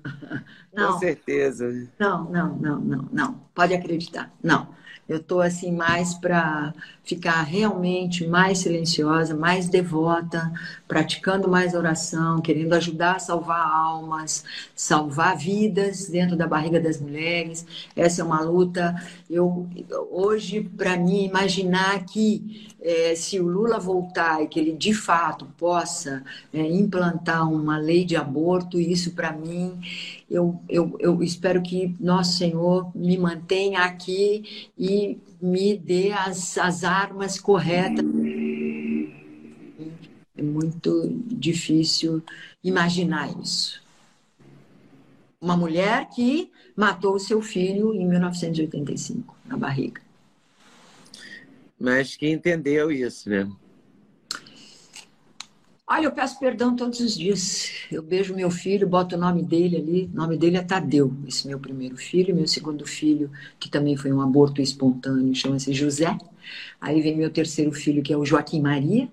Não. Com certeza. Não, não, não, não, não. Pode acreditar. Não. Eu estou assim mais para ficar realmente mais silenciosa, mais devota, praticando mais oração, querendo ajudar a salvar almas, salvar vidas dentro da barriga das mulheres. Essa é uma luta. Eu hoje para mim imaginar que é, se o Lula voltar e que ele de fato possa é, implantar uma lei de aborto, isso para mim eu, eu, eu espero que nosso Senhor me mantenha aqui e me dê as, as armas corretas. É muito difícil imaginar isso. Uma mulher que matou o seu filho em 1985, na barriga. Mas que entendeu isso, né? Olha, eu peço perdão todos os dias. Eu beijo meu filho, boto o nome dele ali. O nome dele é Tadeu, esse meu primeiro filho. Meu segundo filho, que também foi um aborto espontâneo, chama-se José. Aí vem meu terceiro filho, que é o Joaquim Maria.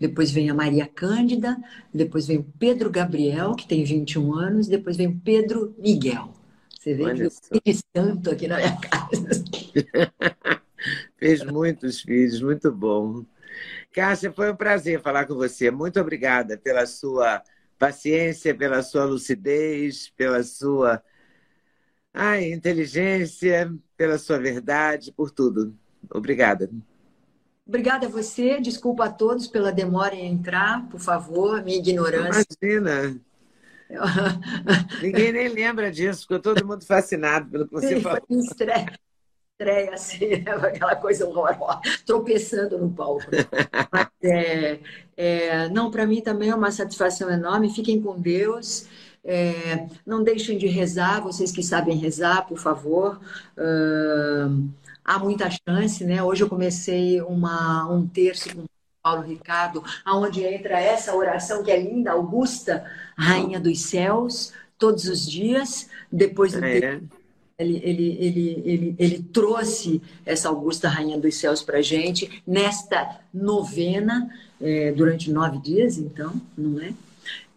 Depois vem a Maria Cândida. Depois vem o Pedro Gabriel, que tem 21 anos. Depois vem o Pedro Miguel. Você vê Olha que eu fiz tanto aqui na minha casa. Fez muitos filhos, muito bom. Cássia, foi um prazer falar com você. Muito obrigada pela sua paciência, pela sua lucidez, pela sua ai, inteligência, pela sua verdade, por tudo. Obrigada. Obrigada a você. Desculpa a todos pela demora em entrar, por favor, minha ignorância. Imagina. Ninguém nem lembra disso, ficou todo mundo fascinado pelo que você Sim, falou. Foi um estresse estreia, assim, né? aquela coisa horrorosa, tropeçando no palco. Mas, é, é, não, para mim também é uma satisfação enorme. Fiquem com Deus. É, não deixem de rezar, vocês que sabem rezar, por favor. Uh, há muita chance, né? Hoje eu comecei uma, um terço com Paulo Ricardo, aonde entra essa oração que é linda, Augusta, Rainha dos Céus, todos os dias, depois do é ele, ele, ele, ele, ele trouxe essa Augusta Rainha dos Céus para a gente nesta novena, é, durante nove dias, então, não é?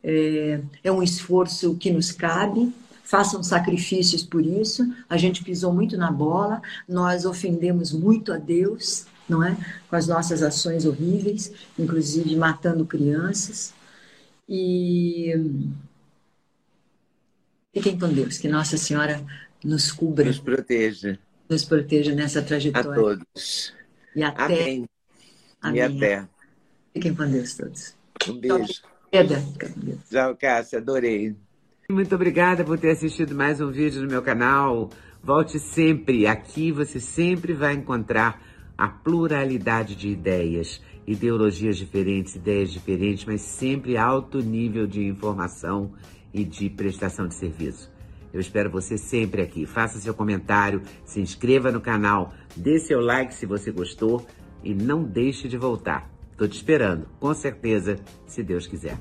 é? É um esforço que nos cabe, façam sacrifícios por isso. A gente pisou muito na bola, nós ofendemos muito a Deus, não é? Com as nossas ações horríveis, inclusive matando crianças. E fiquem com Deus, que Nossa Senhora nos cubra. Nos proteja. Nos proteja nessa trajetória. A todos. E até. Amém. Amém. E até. Fiquem com Deus todos. Um beijo. Tchau, Cássia. Adorei. Muito obrigada por ter assistido mais um vídeo no meu canal. Volte sempre. Aqui você sempre vai encontrar a pluralidade de ideias, ideologias diferentes, ideias diferentes, mas sempre alto nível de informação e de prestação de serviço. Eu espero você sempre aqui. Faça seu comentário, se inscreva no canal, dê seu like se você gostou e não deixe de voltar. Estou te esperando, com certeza, se Deus quiser.